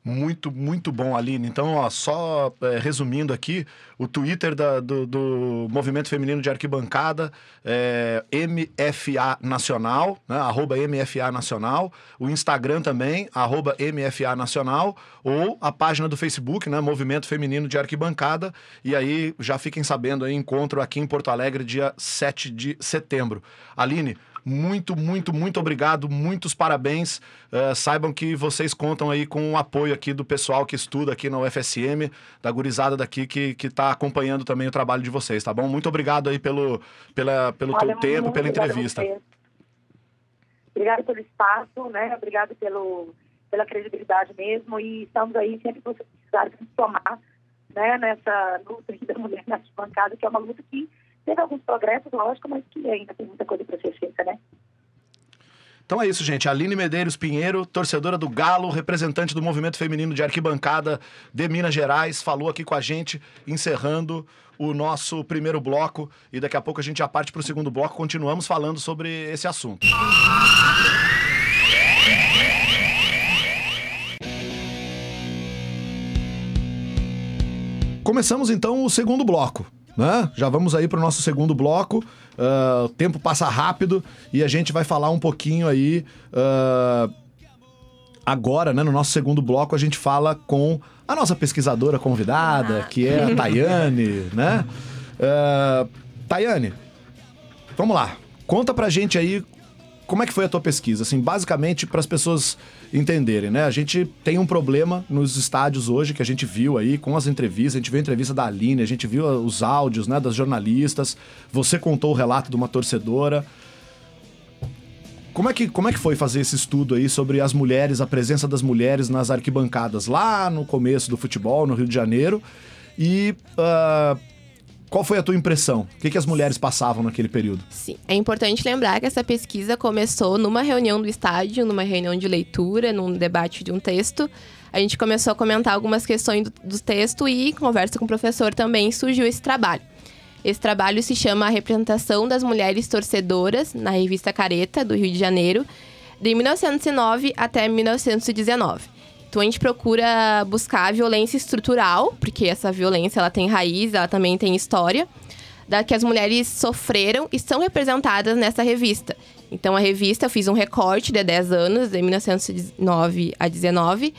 Muito, muito bom, Aline. Então, ó, só é, resumindo aqui, o Twitter da, do, do, Movimento Feminino de Arquibancada é MFA Nacional, né? arroba MFA Nacional. O Instagram também, arroba MFA Nacional. Ou a página do Facebook, né? Movimento Feminino de Arquibancada. E aí, já fiquem sabendo aí, encontro aqui em Porto Alegre, dia 7 de setembro. Aline, muito, muito, muito obrigado, muitos parabéns. Uh, saibam que vocês contam aí com o apoio aqui do pessoal que estuda aqui na UFSM, da gurizada daqui que, que tá acompanhando também o trabalho de vocês, tá bom? Muito obrigado aí pelo, pela, pelo Olha, teu tempo, pela entrevista. Obrigado pelo espaço, né? Obrigado pelo, pela credibilidade mesmo e estamos aí sempre que vocês precisarem somar né, nessa luta da mulher na bancada, que é uma luta que Teve alguns progressos, lógico, mas que ainda tem muita coisa para ser feita, né? Então é isso, gente. Aline Medeiros Pinheiro, torcedora do Galo, representante do movimento feminino de arquibancada de Minas Gerais, falou aqui com a gente, encerrando o nosso primeiro bloco. E daqui a pouco a gente já parte para o segundo bloco. Continuamos falando sobre esse assunto. Começamos então o segundo bloco. Né? Já vamos aí para o nosso segundo bloco. Uh, o tempo passa rápido e a gente vai falar um pouquinho aí. Uh, agora, né, no nosso segundo bloco, a gente fala com a nossa pesquisadora convidada, que é a Tayane, né? Uh, Tayane, vamos lá. Conta pra gente aí como é que foi a tua pesquisa? Assim, basicamente, para as pessoas entenderem, né? A gente tem um problema nos estádios hoje que a gente viu aí com as entrevistas. A gente viu a entrevista da Aline, a gente viu os áudios né, das jornalistas. Você contou o relato de uma torcedora. como, é que, como é que foi fazer esse estudo aí sobre as mulheres, a presença das mulheres nas arquibancadas lá no começo do futebol, no Rio de Janeiro? E uh, qual foi a tua impressão? O que, que as mulheres passavam naquele período? Sim, é importante lembrar que essa pesquisa começou numa reunião do estádio, numa reunião de leitura, num debate de um texto. A gente começou a comentar algumas questões do, do texto e, conversa com o professor, também surgiu esse trabalho. Esse trabalho se chama A Representação das Mulheres Torcedoras, na revista Careta, do Rio de Janeiro, de 1909 até 1919. Então a gente procura buscar a violência estrutural, porque essa violência ela tem raiz, ela também tem história, da que as mulheres sofreram e são representadas nessa revista. Então a revista, eu fiz um recorte de 10 anos, de 1909 a 19,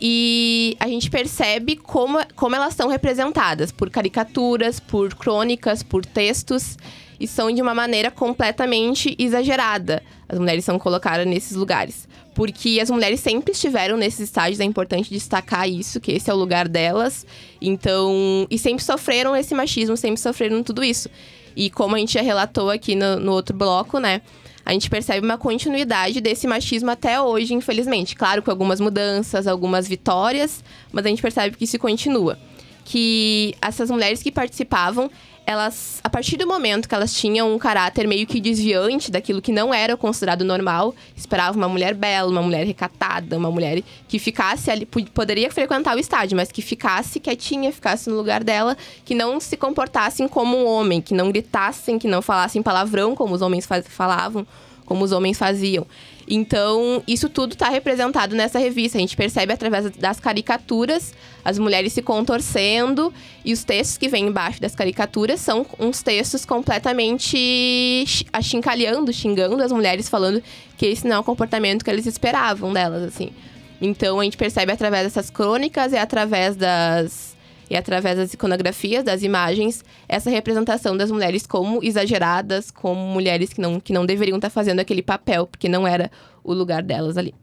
e a gente percebe como, como elas são representadas por caricaturas, por crônicas, por textos e são de uma maneira completamente exagerada. As mulheres são colocadas nesses lugares. Porque as mulheres sempre estiveram nesses estágios, é importante destacar isso, que esse é o lugar delas. Então, e sempre sofreram esse machismo, sempre sofreram tudo isso. E como a gente já relatou aqui no, no outro bloco, né? a gente percebe uma continuidade desse machismo até hoje, infelizmente. Claro, com algumas mudanças, algumas vitórias, mas a gente percebe que isso continua. Que essas mulheres que participavam, elas, a partir do momento que elas tinham um caráter meio que desviante daquilo que não era considerado normal, esperava uma mulher bela, uma mulher recatada, uma mulher que ficasse ali, poderia frequentar o estádio, mas que ficasse quietinha, ficasse no lugar dela, que não se comportassem como um homem, que não gritassem, que não falassem palavrão como os homens falavam, como os homens faziam. Então, isso tudo está representado nessa revista. A gente percebe através das caricaturas as mulheres se contorcendo e os textos que vêm embaixo das caricaturas são uns textos completamente achincalhando, xingando as mulheres, falando que esse não é o comportamento que eles esperavam delas, assim. Então, a gente percebe através dessas crônicas e através das e através das iconografias, das imagens, essa representação das mulheres como exageradas, como mulheres que não, que não deveriam estar fazendo aquele papel, porque não era o lugar delas ali.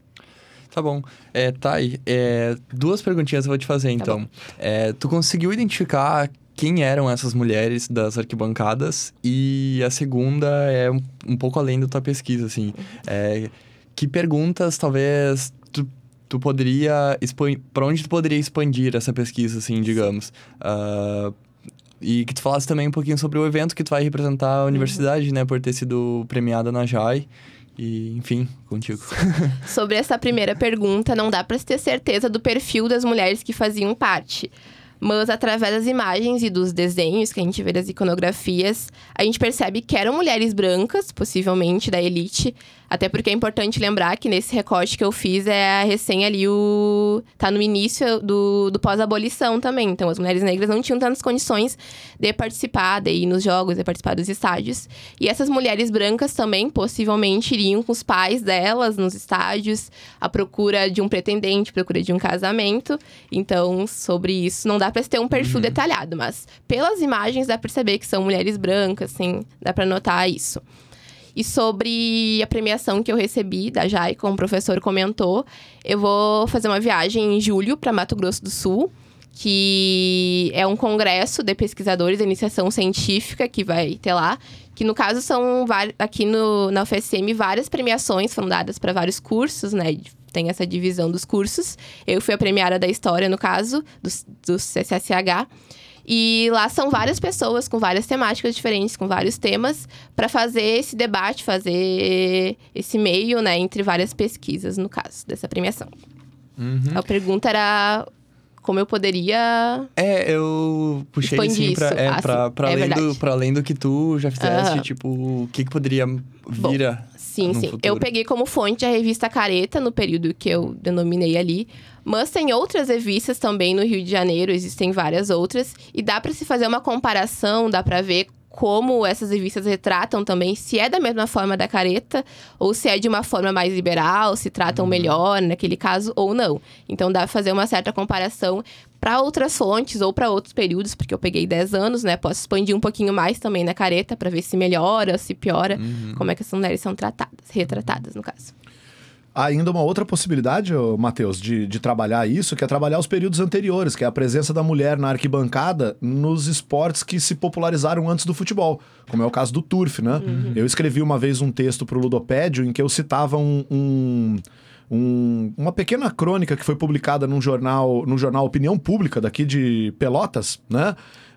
Tá bom. É, tá aí. É, duas perguntinhas eu vou te fazer, tá então. É, tu conseguiu identificar quem eram essas mulheres das arquibancadas? E a segunda é um, um pouco além da tua pesquisa, assim. Uhum. É, que perguntas talvez tu poderia para onde tu poderia expandir essa pesquisa, assim, digamos? Uh, e que tu falasse também um pouquinho sobre o evento que tu vai representar a universidade, uhum. né? Por ter sido premiada na JAI. E, enfim, contigo. Sobre essa primeira pergunta, não dá para ter certeza do perfil das mulheres que faziam parte. Mas através das imagens e dos desenhos que a gente vê das iconografias, a gente percebe que eram mulheres brancas, possivelmente da elite, até porque é importante lembrar que nesse recorte que eu fiz é recém ali o. tá no início do, do pós-abolição também. Então as mulheres negras não tinham tantas condições de participar, de ir nos jogos, de participar dos estádios. E essas mulheres brancas também possivelmente iriam com os pais delas nos estádios, à procura de um pretendente, à procura de um casamento. Então, sobre isso, não dá para ter um perfil uhum. detalhado, mas pelas imagens dá pra perceber que são mulheres brancas, assim, dá para notar isso. E sobre a premiação que eu recebi da JAI, como o professor comentou, eu vou fazer uma viagem em julho para Mato Grosso do Sul, que é um congresso de pesquisadores da iniciação científica que vai ter lá. Que no caso são aqui no, na UFSM várias premiações foram dadas para vários cursos, né? Tem essa divisão dos cursos. Eu fui a premiada da história, no caso, do, do CCSH. E lá são várias pessoas com várias temáticas diferentes, com vários temas, para fazer esse debate, fazer esse meio, né, entre várias pesquisas, no caso, dessa premiação. Uhum. A pergunta era como eu poderia. É, eu puxei assim pra, é, ah, pra, pra, é além do, pra além do que tu já fizeste, uhum. tipo, o que, que poderia vir a. Sim, sim. Futuro. Eu peguei como fonte a revista Careta no período que eu denominei ali. Mas tem outras revistas também no Rio de Janeiro, existem várias outras. E dá para se fazer uma comparação, dá para ver como essas revistas retratam também, se é da mesma forma da careta, ou se é de uma forma mais liberal, se tratam uhum. melhor naquele caso ou não. Então dá pra fazer uma certa comparação para outras fontes ou para outros períodos, porque eu peguei 10 anos, né? Posso expandir um pouquinho mais também na careta para ver se melhora, se piora, uhum. como é que essas mulheres são tratadas, retratadas no caso. Ainda uma outra possibilidade, Matheus, de, de trabalhar isso, que é trabalhar os períodos anteriores, que é a presença da mulher na arquibancada nos esportes que se popularizaram antes do futebol, como é o caso do turf, né? Uhum. Eu escrevi uma vez um texto para o Ludopédio em que eu citava um- um- um- uma pequena crônica que foi publicada num jornal, num jornal Opinião Pública daqui de Pelotas, né?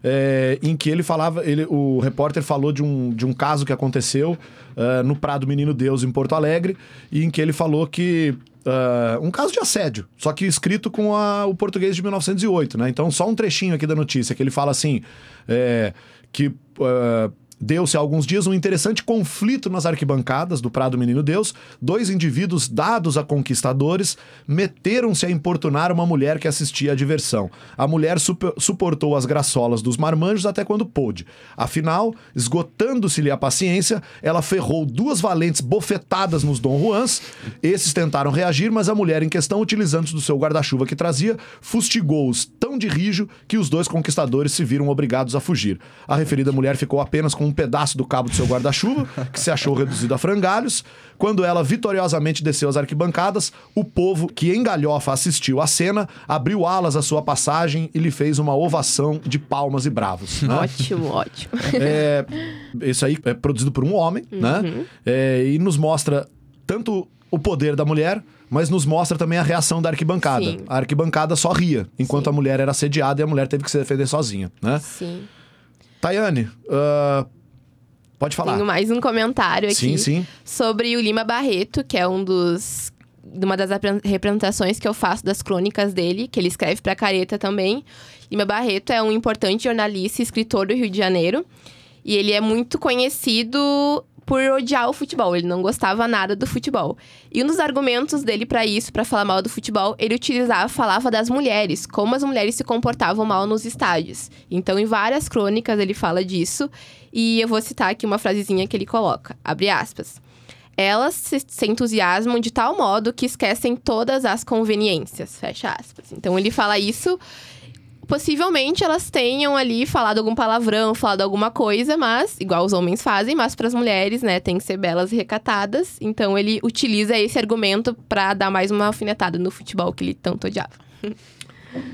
É, em que ele falava, ele, o repórter falou de um, de um caso que aconteceu ah, no Prado Menino Deus, em Porto Alegre, e em que ele falou que. ah, um caso de assédio, só que escrito com a- o português de 1908, né? Então, só um trechinho aqui da notícia, que ele fala assim: é, que. ah, Deu-se alguns dias um interessante conflito nas arquibancadas do Prado Menino Deus. Dois indivíduos dados a conquistadores meteram-se a importunar uma mulher que assistia à diversão. A mulher supo- suportou as graçolas dos marmanjos até quando pôde. Afinal, esgotando-se-lhe a paciência, ela ferrou duas valentes bofetadas nos Dom Juans. Esses tentaram reagir, mas a mulher em questão, utilizando-se do seu guarda-chuva que trazia, fustigou-os tão de rijo que os dois conquistadores se viram obrigados a fugir. A referida mulher ficou apenas com um pedaço do cabo do seu guarda-chuva, que se achou reduzido a frangalhos. Quando ela vitoriosamente desceu as arquibancadas, o povo, que em galhofa assistiu à cena, abriu alas à sua passagem e lhe fez uma ovação de palmas e bravos. né? Ótimo, ótimo. É, isso aí é produzido por um homem, né? Uhum. É, e nos mostra tanto o poder da mulher, mas nos mostra também a reação da arquibancada. Sim. A arquibancada só ria, enquanto a mulher era assediada e a mulher teve que se defender sozinha, né? Sim. Tayane, ah, pode falar. Tenho mais um comentário aqui Sim, sim. sobre o Lima Barreto, que é um dos de uma das representações que eu faço das crônicas dele, que ele escreve para Careta também. Lima Barreto é um importante jornalista e escritor do Rio de Janeiro, e ele é muito conhecido por odiar o futebol, ele não gostava nada do futebol. E um dos argumentos dele para isso, para falar mal do futebol, ele utilizava, falava das mulheres, como as mulheres se comportavam mal nos estádios. Então, em várias crônicas ele fala disso, e eu vou citar aqui uma frasezinha que ele coloca, abre aspas. Elas se, se entusiasmam de tal modo que esquecem todas as conveniências, fecha aspas. Então ele fala isso possivelmente elas tenham ali falado algum palavrão, falado alguma coisa, mas igual os homens fazem, mas para as mulheres, né, tem que ser belas e recatadas. Então ele utiliza esse argumento para dar mais uma alfinetada no futebol que ele tanto odiava.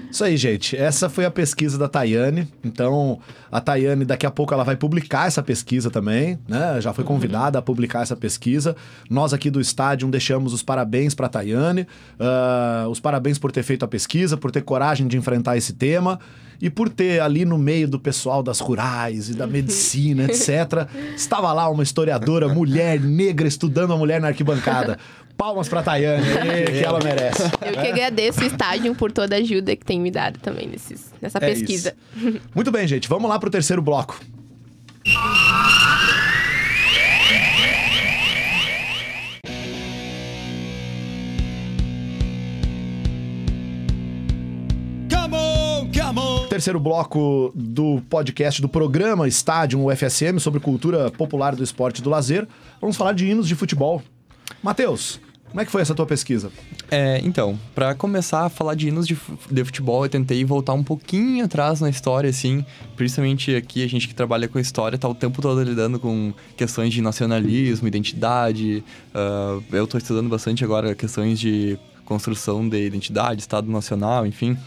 Isso aí, gente. Essa foi a pesquisa da Tayane. Então, a Tayane, daqui a pouco, ela vai publicar essa pesquisa também, né? Já foi convidada a publicar essa pesquisa. Nós aqui do estádio deixamos os parabéns para a Tayane. ah, os parabéns por ter feito a pesquisa, por ter coragem de enfrentar esse tema e por ter ali no meio do pessoal das rurais e da medicina, etc. Estava lá uma historiadora, mulher negra, estudando a mulher na arquibancada. Palmas para Tayane, que ela merece. Eu que agradeço o estádio por toda a ajuda que tem me dado também nesses, nessa É pesquisa. Muito bem, gente. Vamos lá pro terceiro bloco. Come on, come on. Terceiro bloco do podcast do programa Estádio UFSM sobre cultura popular do esporte e do lazer. Vamos falar de hinos de futebol. Matheus, como é que foi essa tua pesquisa? É, então, pra começar a falar de hinos de, de futebol, eu tentei voltar um pouquinho atrás na história, assim. Principalmente aqui, a gente que trabalha com história, tá o tempo todo lidando com questões de nacionalismo, identidade. ah, eu tô estudando bastante agora questões de construção de identidade, Estado Nacional, enfim.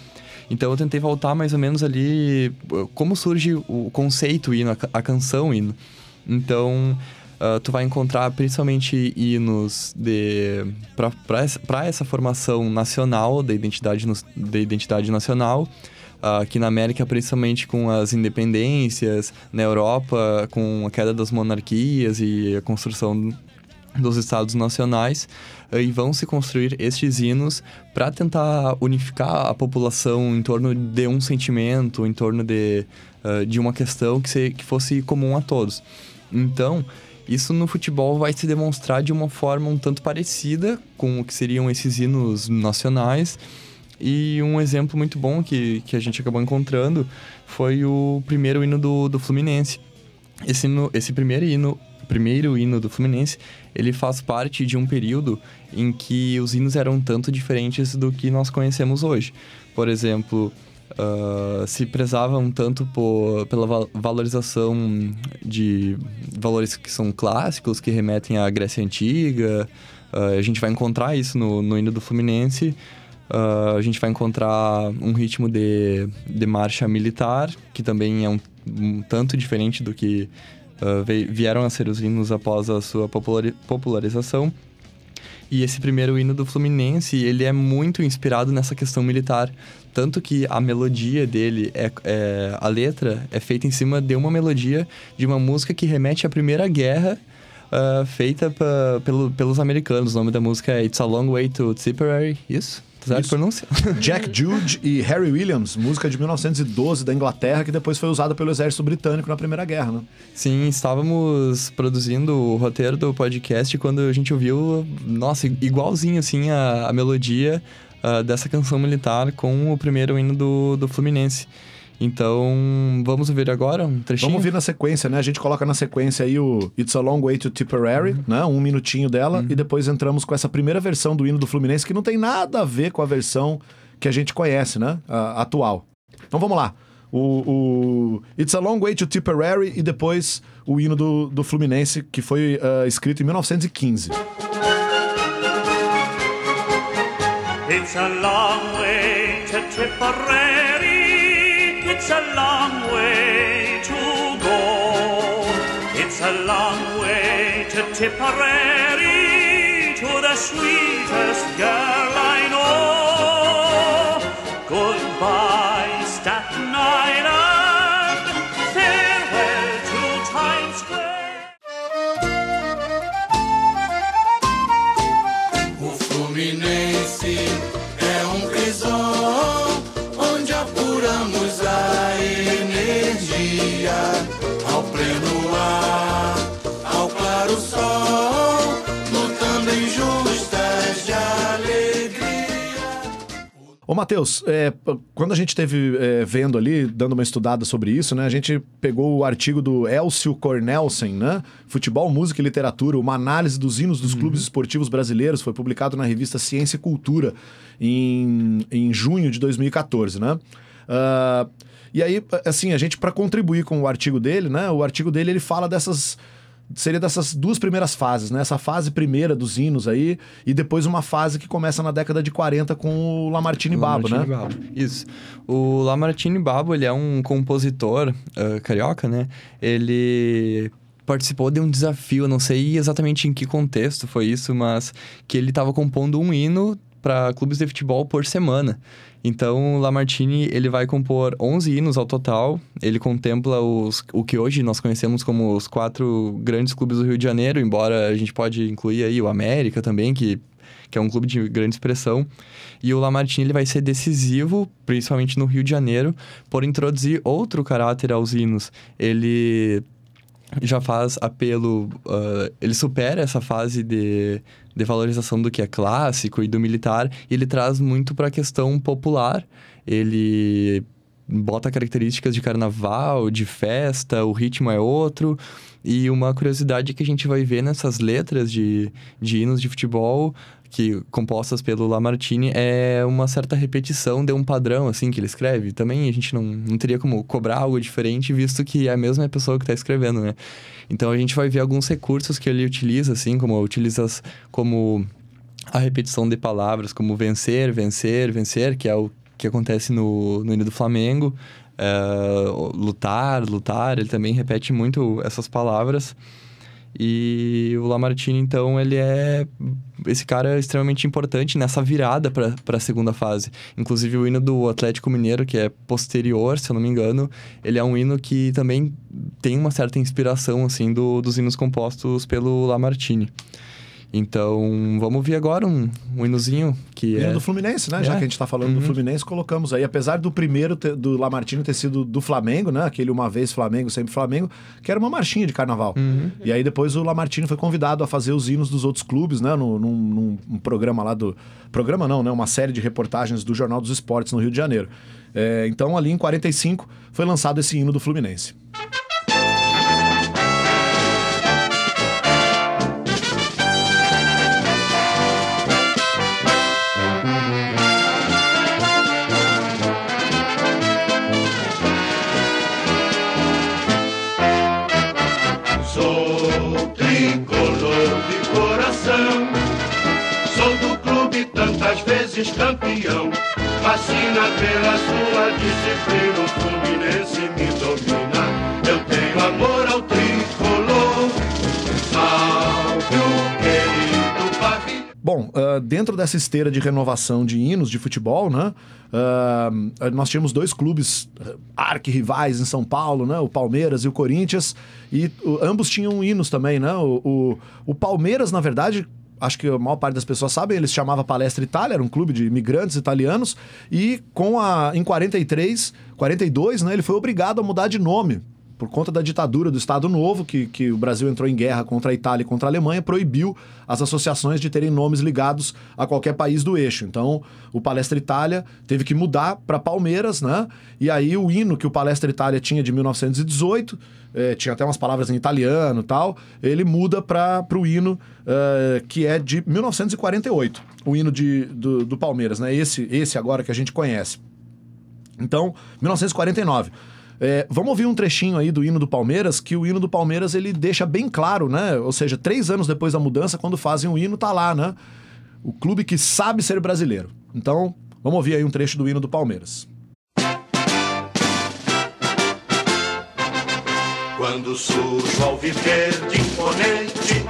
Então eu tentei voltar mais ou menos ali uh, como surge o conceito hino, a canção hino. Então, ah, tu vai encontrar principalmente hinos de para essa, formação nacional da identidade da identidade nacional. ah, Aqui na América, principalmente com as independências, na Europa, com a queda das monarquias e a construção dos estados nacionais eh, e vão se construir estes hinos para tentar unificar a população em torno de um sentimento, em torno de, de uma questão que, se, que fosse comum a todos. Então, isso no futebol vai se demonstrar de uma forma um tanto parecida com o que seriam esses hinos nacionais. E um exemplo muito bom que, que a gente acabou encontrando foi o primeiro hino do, do Fluminense. Esse, hino- esse primeiro hino primeiro hino do Fluminense, ele faz parte de um período em que os hinos eram tanto diferentes do que nós conhecemos hoje. Por exemplo, ah, se prezavam tanto por, pela val- valorização de valores que são clássicos, que remetem à Grécia Antiga, Uh, a gente vai encontrar isso no, no hino do Fluminense. Uh, a gente vai encontrar um ritmo de, de marcha militar, que também é um, um tanto diferente do que uh, vieram a ser os hinos após a sua popularização. E esse primeiro hino do Fluminense, ele é muito inspirado nessa questão militar. Tanto que a melodia dele, é, é, a letra, é feita em cima de uma melodia de uma música que remete à Primeira Guerra, uh, feita pra, pelo, pelos americanos. O nome da música é It's a Long Way to Tipperary, isso? Certo pronúncia. Jack Jude e Harry Williams, música de 1912 da Inglaterra, que depois foi usada pelo exército britânico na Primeira Guerra, né? Sim, estávamos produzindo o roteiro do podcast quando a gente ouviu, nossa, igualzinho assim a, a melodia uh, dessa canção militar com o primeiro hino do, do Fluminense. Então, vamos ver agora um trechinho? Vamos ouvir na sequência, né? A gente coloca na sequência aí o It's a Long Way to Tipperary, uhum. né? Um minutinho dela. Uhum. E depois entramos com essa primeira versão do hino do Fluminense, que não tem nada a ver com a versão que a gente conhece, né? A, atual. Então vamos lá. O, o, It's a Long Way to Tipperary e depois o hino do, do Fluminense, que foi uh, escrito em 1915. It's a long way to Tipperary It's a long way to go. It's a long way to Tipperary, to the sweetest girl I Ô, Matheus, é, quando a gente teve é, vendo ali, dando uma estudada sobre isso, né? A gente pegou o artigo do Elcio Cornelsen, né? Futebol, Música e Literatura, uma análise dos hinos dos uhum. clubes esportivos brasileiros, foi publicado na revista Ciência e Cultura em, em junho de 2014, né? Uh, e aí, assim, a gente, para contribuir com o artigo dele, né? O artigo dele, ele fala dessas seria dessas duas primeiras fases, né? Essa fase primeira dos hinos aí, e depois uma fase que começa na década de 40 com o Lamartine Babo, né? Babo. Isso. O Lamartine Babo, ele é um compositor uh, carioca, né? Ele participou de um desafio, não sei exatamente em que contexto foi isso, mas que ele estava compondo um hino para clubes de futebol por semana. Então, Lamartine, ele vai compor 11 hinos ao total. Ele contempla os, o que hoje nós conhecemos como os quatro grandes clubes do Rio de Janeiro, embora a gente pode incluir aí o América também, que, que é um clube de grande expressão. E o Lamartine, ele vai ser decisivo, principalmente no Rio de Janeiro, por introduzir outro caráter aos hinos. Ele já faz apelo, uh, ele supera essa fase de, de valorização do que é clássico e do militar, e ele traz muito para a questão popular. Ele bota características de carnaval, de festa, o ritmo é outro. E uma curiosidade que a gente vai ver nessas letras de, de hinos de futebol que compostas pelo Lamartine é uma certa repetição de um padrão, assim, que ele escreve. Também a gente não, não teria como cobrar algo diferente, visto que é a mesma pessoa que está escrevendo, né? Então a gente vai ver alguns recursos que ele utiliza, assim, como utiliza como a repetição de palavras, como vencer, vencer, vencer, que é o que acontece no, no hino do Flamengo. É, lutar, lutar, ele também repete muito essas palavras. E o Lamartine, então, ele é esse cara é extremamente importante nessa virada para a segunda fase. Inclusive, o hino do Atlético Mineiro, que é posterior, se eu não me engano, ele é um hino que também tem uma certa inspiração, assim, do, dos hinos compostos pelo Lamartine. Então, vamos ver agora um, um hinozinho que Hino é... do Fluminense, né? É. Já que a gente está falando uhum. do Fluminense, colocamos aí. Apesar do primeiro do Lamartine ter sido do Flamengo, né? Aquele uma vez Flamengo, sempre Flamengo, que era uma marchinha de carnaval. Uhum. E aí depois o Lamartine foi convidado a fazer os hinos dos outros clubes, né? Num, num, num programa lá do... Programa não, né? Uma série de reportagens do Jornal dos Esportes no Rio de Janeiro. É, então, ali em 45, foi lançado esse hino do Fluminense. Vezes campeão. Pela sua disciplina, o Fluminense me domina. Eu tenho amor ao tricolor. Salve o querido pavilhão. Bom, uh, dentro dessa esteira de renovação de hinos de futebol, né? Uh, nós tínhamos dois clubes uh, arquirrivais em São Paulo, né? O Palmeiras e o Corinthians. E ambos tinham hinos também, né? O, o, o Palmeiras, na verdade, acho que a maior parte das pessoas sabem, ele se chamava Palestra Itália, era um clube de imigrantes italianos, e com a em 43, 42, né, ele foi obrigado a mudar de nome por conta da ditadura do Estado Novo, que, que o Brasil entrou em guerra contra a Itália e contra a Alemanha, proibiu as associações de terem nomes ligados a qualquer país do eixo. Então, o Palestra Itália teve que mudar para Palmeiras, né? E aí o hino que o Palestra Itália tinha de 1918, eh, tinha até umas palavras em italiano tal, ele muda para o hino eh, que é de 1948, o hino de, do, do Palmeiras, né? Esse, esse agora que a gente conhece. Então, 1949. É, vamos ouvir um trechinho aí do hino do Palmeiras, que o hino do Palmeiras ele deixa bem claro, né? Ou seja, três anos depois da mudança, quando fazem o hino, tá lá, né? O clube que sabe ser brasileiro. Então, vamos ouvir aí um trecho do hino do Palmeiras. Quando surge ao viver de imponente,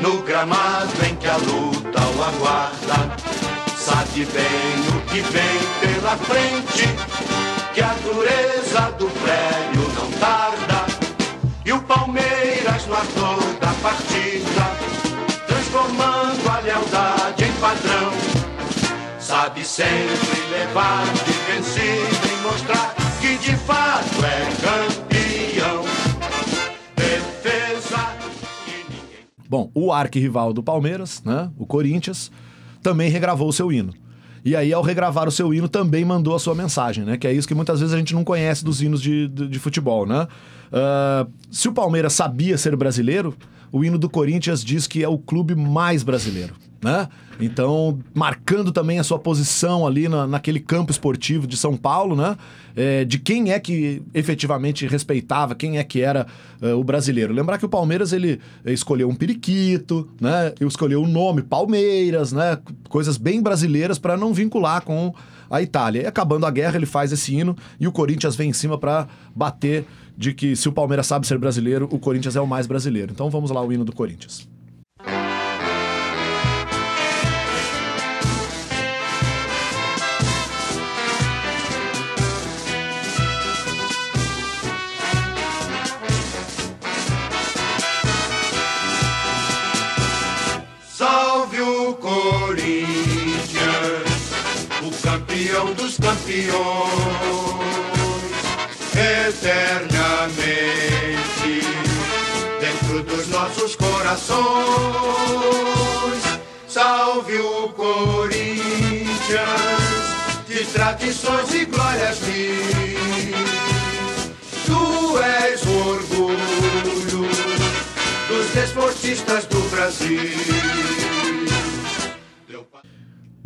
no gramado em que a luta o aguarda, sabe bem o que vem pela frente que a dureza do prédio não tarda e o Palmeiras no ardor da partida, transformando a lealdade em padrão, sabe sempre levar de vencido e mostrar que de fato é campeão. Bom, o arquirrival do Palmeiras, né, o Corinthians, também regravou o seu hino. E aí, ao regravar o seu hino, também mandou a sua mensagem, né? Que é isso que muitas vezes a gente não conhece dos hinos de, de, de futebol, né? Uh, se o Palmeiras sabia ser brasileiro, o hino do Corinthians diz que é o clube mais brasileiro né? Então, marcando também a sua posição ali na, naquele campo esportivo de São Paulo, né? É, de quem é que efetivamente respeitava, quem é que era uh, o brasileiro. Lembrar que o Palmeiras ele escolheu um periquito, né? Escolheu o nome Palmeiras, né? Coisas bem brasileiras para não vincular com a Itália. E acabando a guerra, ele faz esse hino e o Corinthians vem em cima para bater de que se o Palmeiras sabe ser brasileiro, o Corinthians é o mais brasileiro. Então vamos lá o hino do Corinthians. Campeão dos campeões, eternamente dentro dos nossos corações. Salve o Corinthians, de tradições e glórias mil. Tu és o orgulho dos desportistas do Brasil.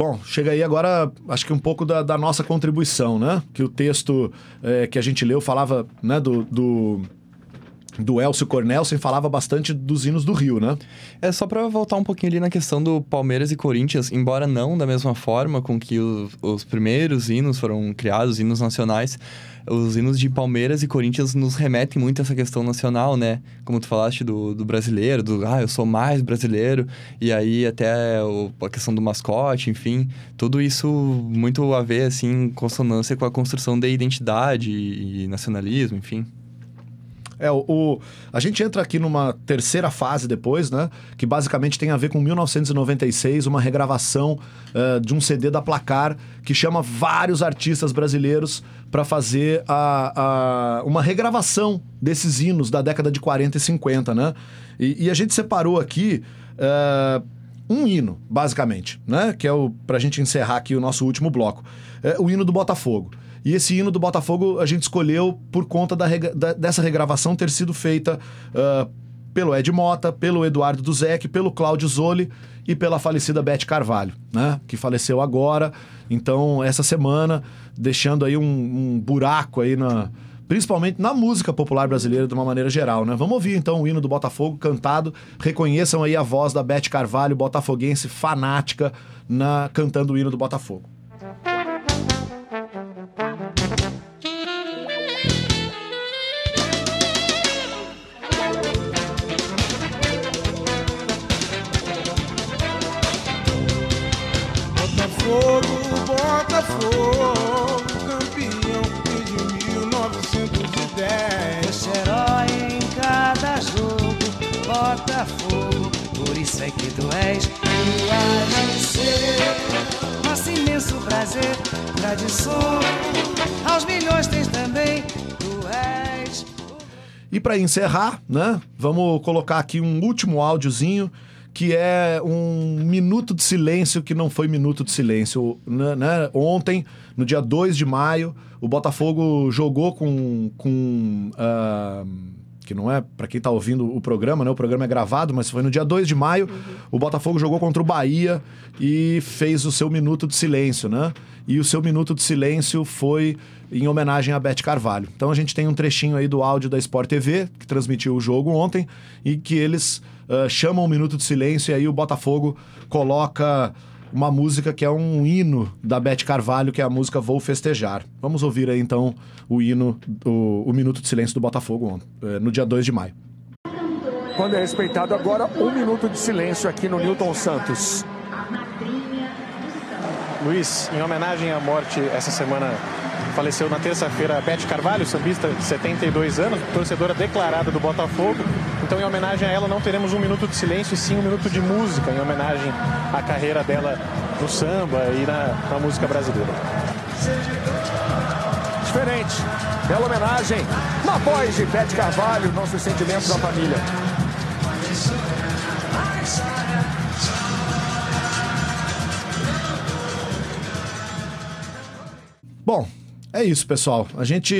Bom, chega aí agora, acho que um pouco da, da nossa contribuição, né? Que o texto é, que a gente leu falava né, do, do do Elcio Cornelsen falava bastante dos hinos do Rio, né? É só para voltar um pouquinho ali na questão do Palmeiras e Corinthians, embora não da mesma forma com que o, os primeiros hinos foram criados, hinos nacionais, os hinos de Palmeiras e Corinthians nos remetem muito a essa questão nacional, né? Como tu falaste do, do brasileiro, do ah, eu sou mais brasileiro, e aí até o, a questão do mascote, enfim, tudo isso muito a ver, assim, em consonância com a construção da identidade e, e nacionalismo, enfim. É, o, o, a gente entra aqui numa terceira fase depois, né? Que basicamente tem a ver com 1996, uma regravação uh, de um CD da Placar que chama vários artistas brasileiros para fazer a, a, uma regravação desses hinos da década de 40 e 50, né? E, e a gente separou aqui. Uh, um hino, basicamente, né? Que é o pra gente encerrar aqui o nosso último bloco. É o hino do Botafogo. E esse hino do Botafogo a gente escolheu por conta da, da dessa regravação ter sido feita uh, pelo Ed Mota, pelo Eduardo Duzek, pelo Cláudio Zoli e pela falecida Beth Carvalho, né? Que faleceu agora. Então, essa semana, deixando aí um, um buraco aí na principalmente na música popular brasileira de uma maneira geral, né? Vamos ouvir então o hino do Botafogo cantado. Reconheçam aí a voz da Beth Carvalho, botafoguense fanática, na cantando o hino do Botafogo. Botafogo, tu és. Nosso imenso prazer. Aos milhões tens também. E para encerrar, né, vamos colocar aqui um último áudiozinho que é um minuto de silêncio que não foi minuto de silêncio. Né, né? Ontem, no dia 2 de maio, o Botafogo jogou com. com uh, que não é para quem tá ouvindo o programa, né? O programa é gravado, mas foi no dia 2 de maio. O Botafogo jogou contra o Bahia e fez o seu minuto de silêncio, né? E o seu minuto de silêncio foi em homenagem a Beth Carvalho. Então a gente tem um trechinho aí do áudio da Sport TV, que transmitiu o jogo ontem, e que eles uh, chamam um minuto de silêncio e aí o Botafogo coloca uma música que é um hino da Beth Carvalho, que é a música Vou Festejar. Vamos ouvir aí então o hino, o, o minuto de silêncio do Botafogo uh, no dia 2 de maio. Quando é respeitado agora um minuto de silêncio aqui no Newton Santos. Luiz, em homenagem à morte essa semana faleceu na terça-feira Beth Carvalho, sambista de 72 anos, torcedora declarada do Botafogo. Então, em homenagem a ela, não teremos um minuto de silêncio, e sim um minuto de música, em homenagem à carreira dela no samba e na, na música brasileira. Diferente, bela homenagem na voz de Beth Carvalho, nossos sentimentos à família. Bom, é isso, pessoal. A gente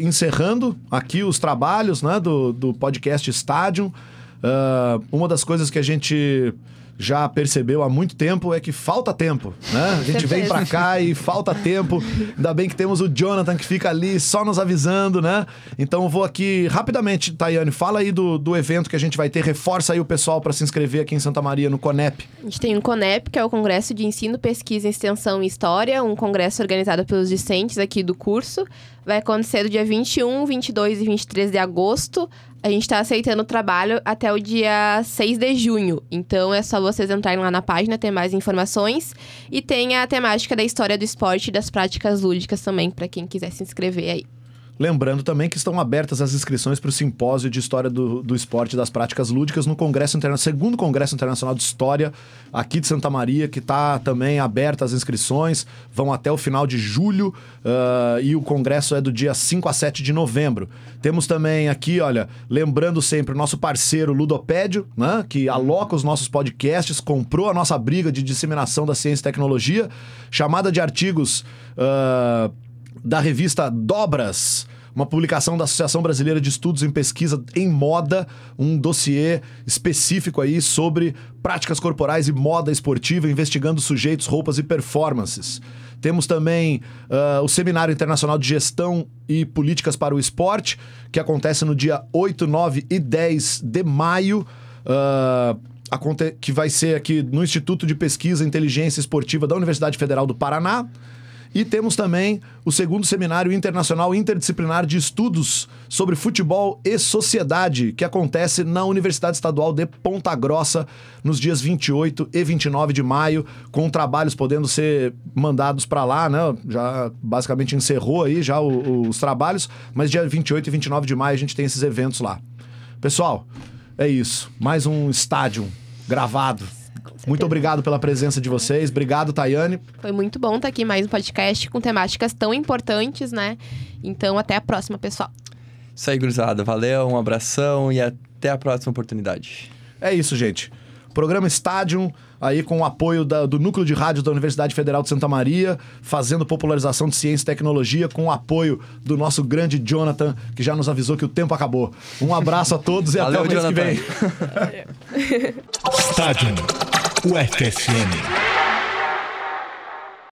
encerrando aqui os trabalhos né, do, do podcast Stadium. Uh, uma das coisas que a gente já percebeu há muito tempo é que falta tempo, né? A gente vem pra cá e falta tempo. Ainda bem que temos o Jonathan que fica ali só nos avisando, né? Então eu vou aqui rapidamente, Tayane, fala aí do, do evento que a gente vai ter, reforça aí o pessoal para se inscrever aqui em Santa Maria no CONEP. A gente tem o CONEP, que é o Congresso de Ensino, Pesquisa, Extensão e História, um congresso organizado pelos discentes aqui do curso. Vai acontecer do dia 21, 22 e 23 de agosto. A gente está aceitando o trabalho até o dia 6 de junho. Então é só vocês entrarem lá na página, ter mais informações. E tem a temática da história do esporte e das práticas lúdicas também, para quem quiser se inscrever aí. Lembrando também que estão abertas as inscrições para o simpósio de História do, do Esporte e das Práticas Lúdicas no Congresso segundo Congresso Internacional de História aqui de Santa Maria, que está também aberta as inscrições, vão até o final de julho uh, e o congresso é do dia 5 a 7 de novembro. Temos também aqui, olha, lembrando sempre o nosso parceiro Ludopédio, né, que aloca os nossos podcasts, comprou a nossa briga de disseminação da ciência e tecnologia, chamada de artigos. Uh, da revista Dobras, uma publicação da Associação Brasileira de Estudos em Pesquisa em Moda, um dossiê específico aí sobre práticas corporais e moda esportiva, investigando sujeitos, roupas e performances. Temos também uh, o Seminário Internacional de Gestão e Políticas para o Esporte, que acontece no dia 8, 9 e 10 de maio. Uh, que vai ser aqui no Instituto de Pesquisa e Inteligência Esportiva da Universidade Federal do Paraná. E temos também o segundo Seminário Internacional Interdisciplinar de Estudos sobre Futebol e Sociedade, que acontece na Universidade Estadual de Ponta Grossa nos dias 28 e 29 de maio, com trabalhos podendo ser mandados para lá, né? Já basicamente encerrou aí já o, os trabalhos, mas dia 28 e 29 de maio a gente tem esses eventos lá. Pessoal, é isso. Mais um estádio gravado. Muito obrigado pela presença de vocês. Obrigado, Tayane. Foi muito bom estar aqui mais um podcast com temáticas tão importantes, né? Então, até a próxima, pessoal. Isso aí, gurizada. Valeu, um abração e até a próxima oportunidade. É isso, gente. Programa Stadium, aí com o apoio da, do Núcleo de Rádio da Universidade Federal de Santa Maria, fazendo popularização de ciência e tecnologia, com o apoio do nosso grande Jonathan, que já nos avisou que o tempo acabou. Um abraço a todos e Valeu, até o mês Jonathan. que vem. Stadium. UFSM.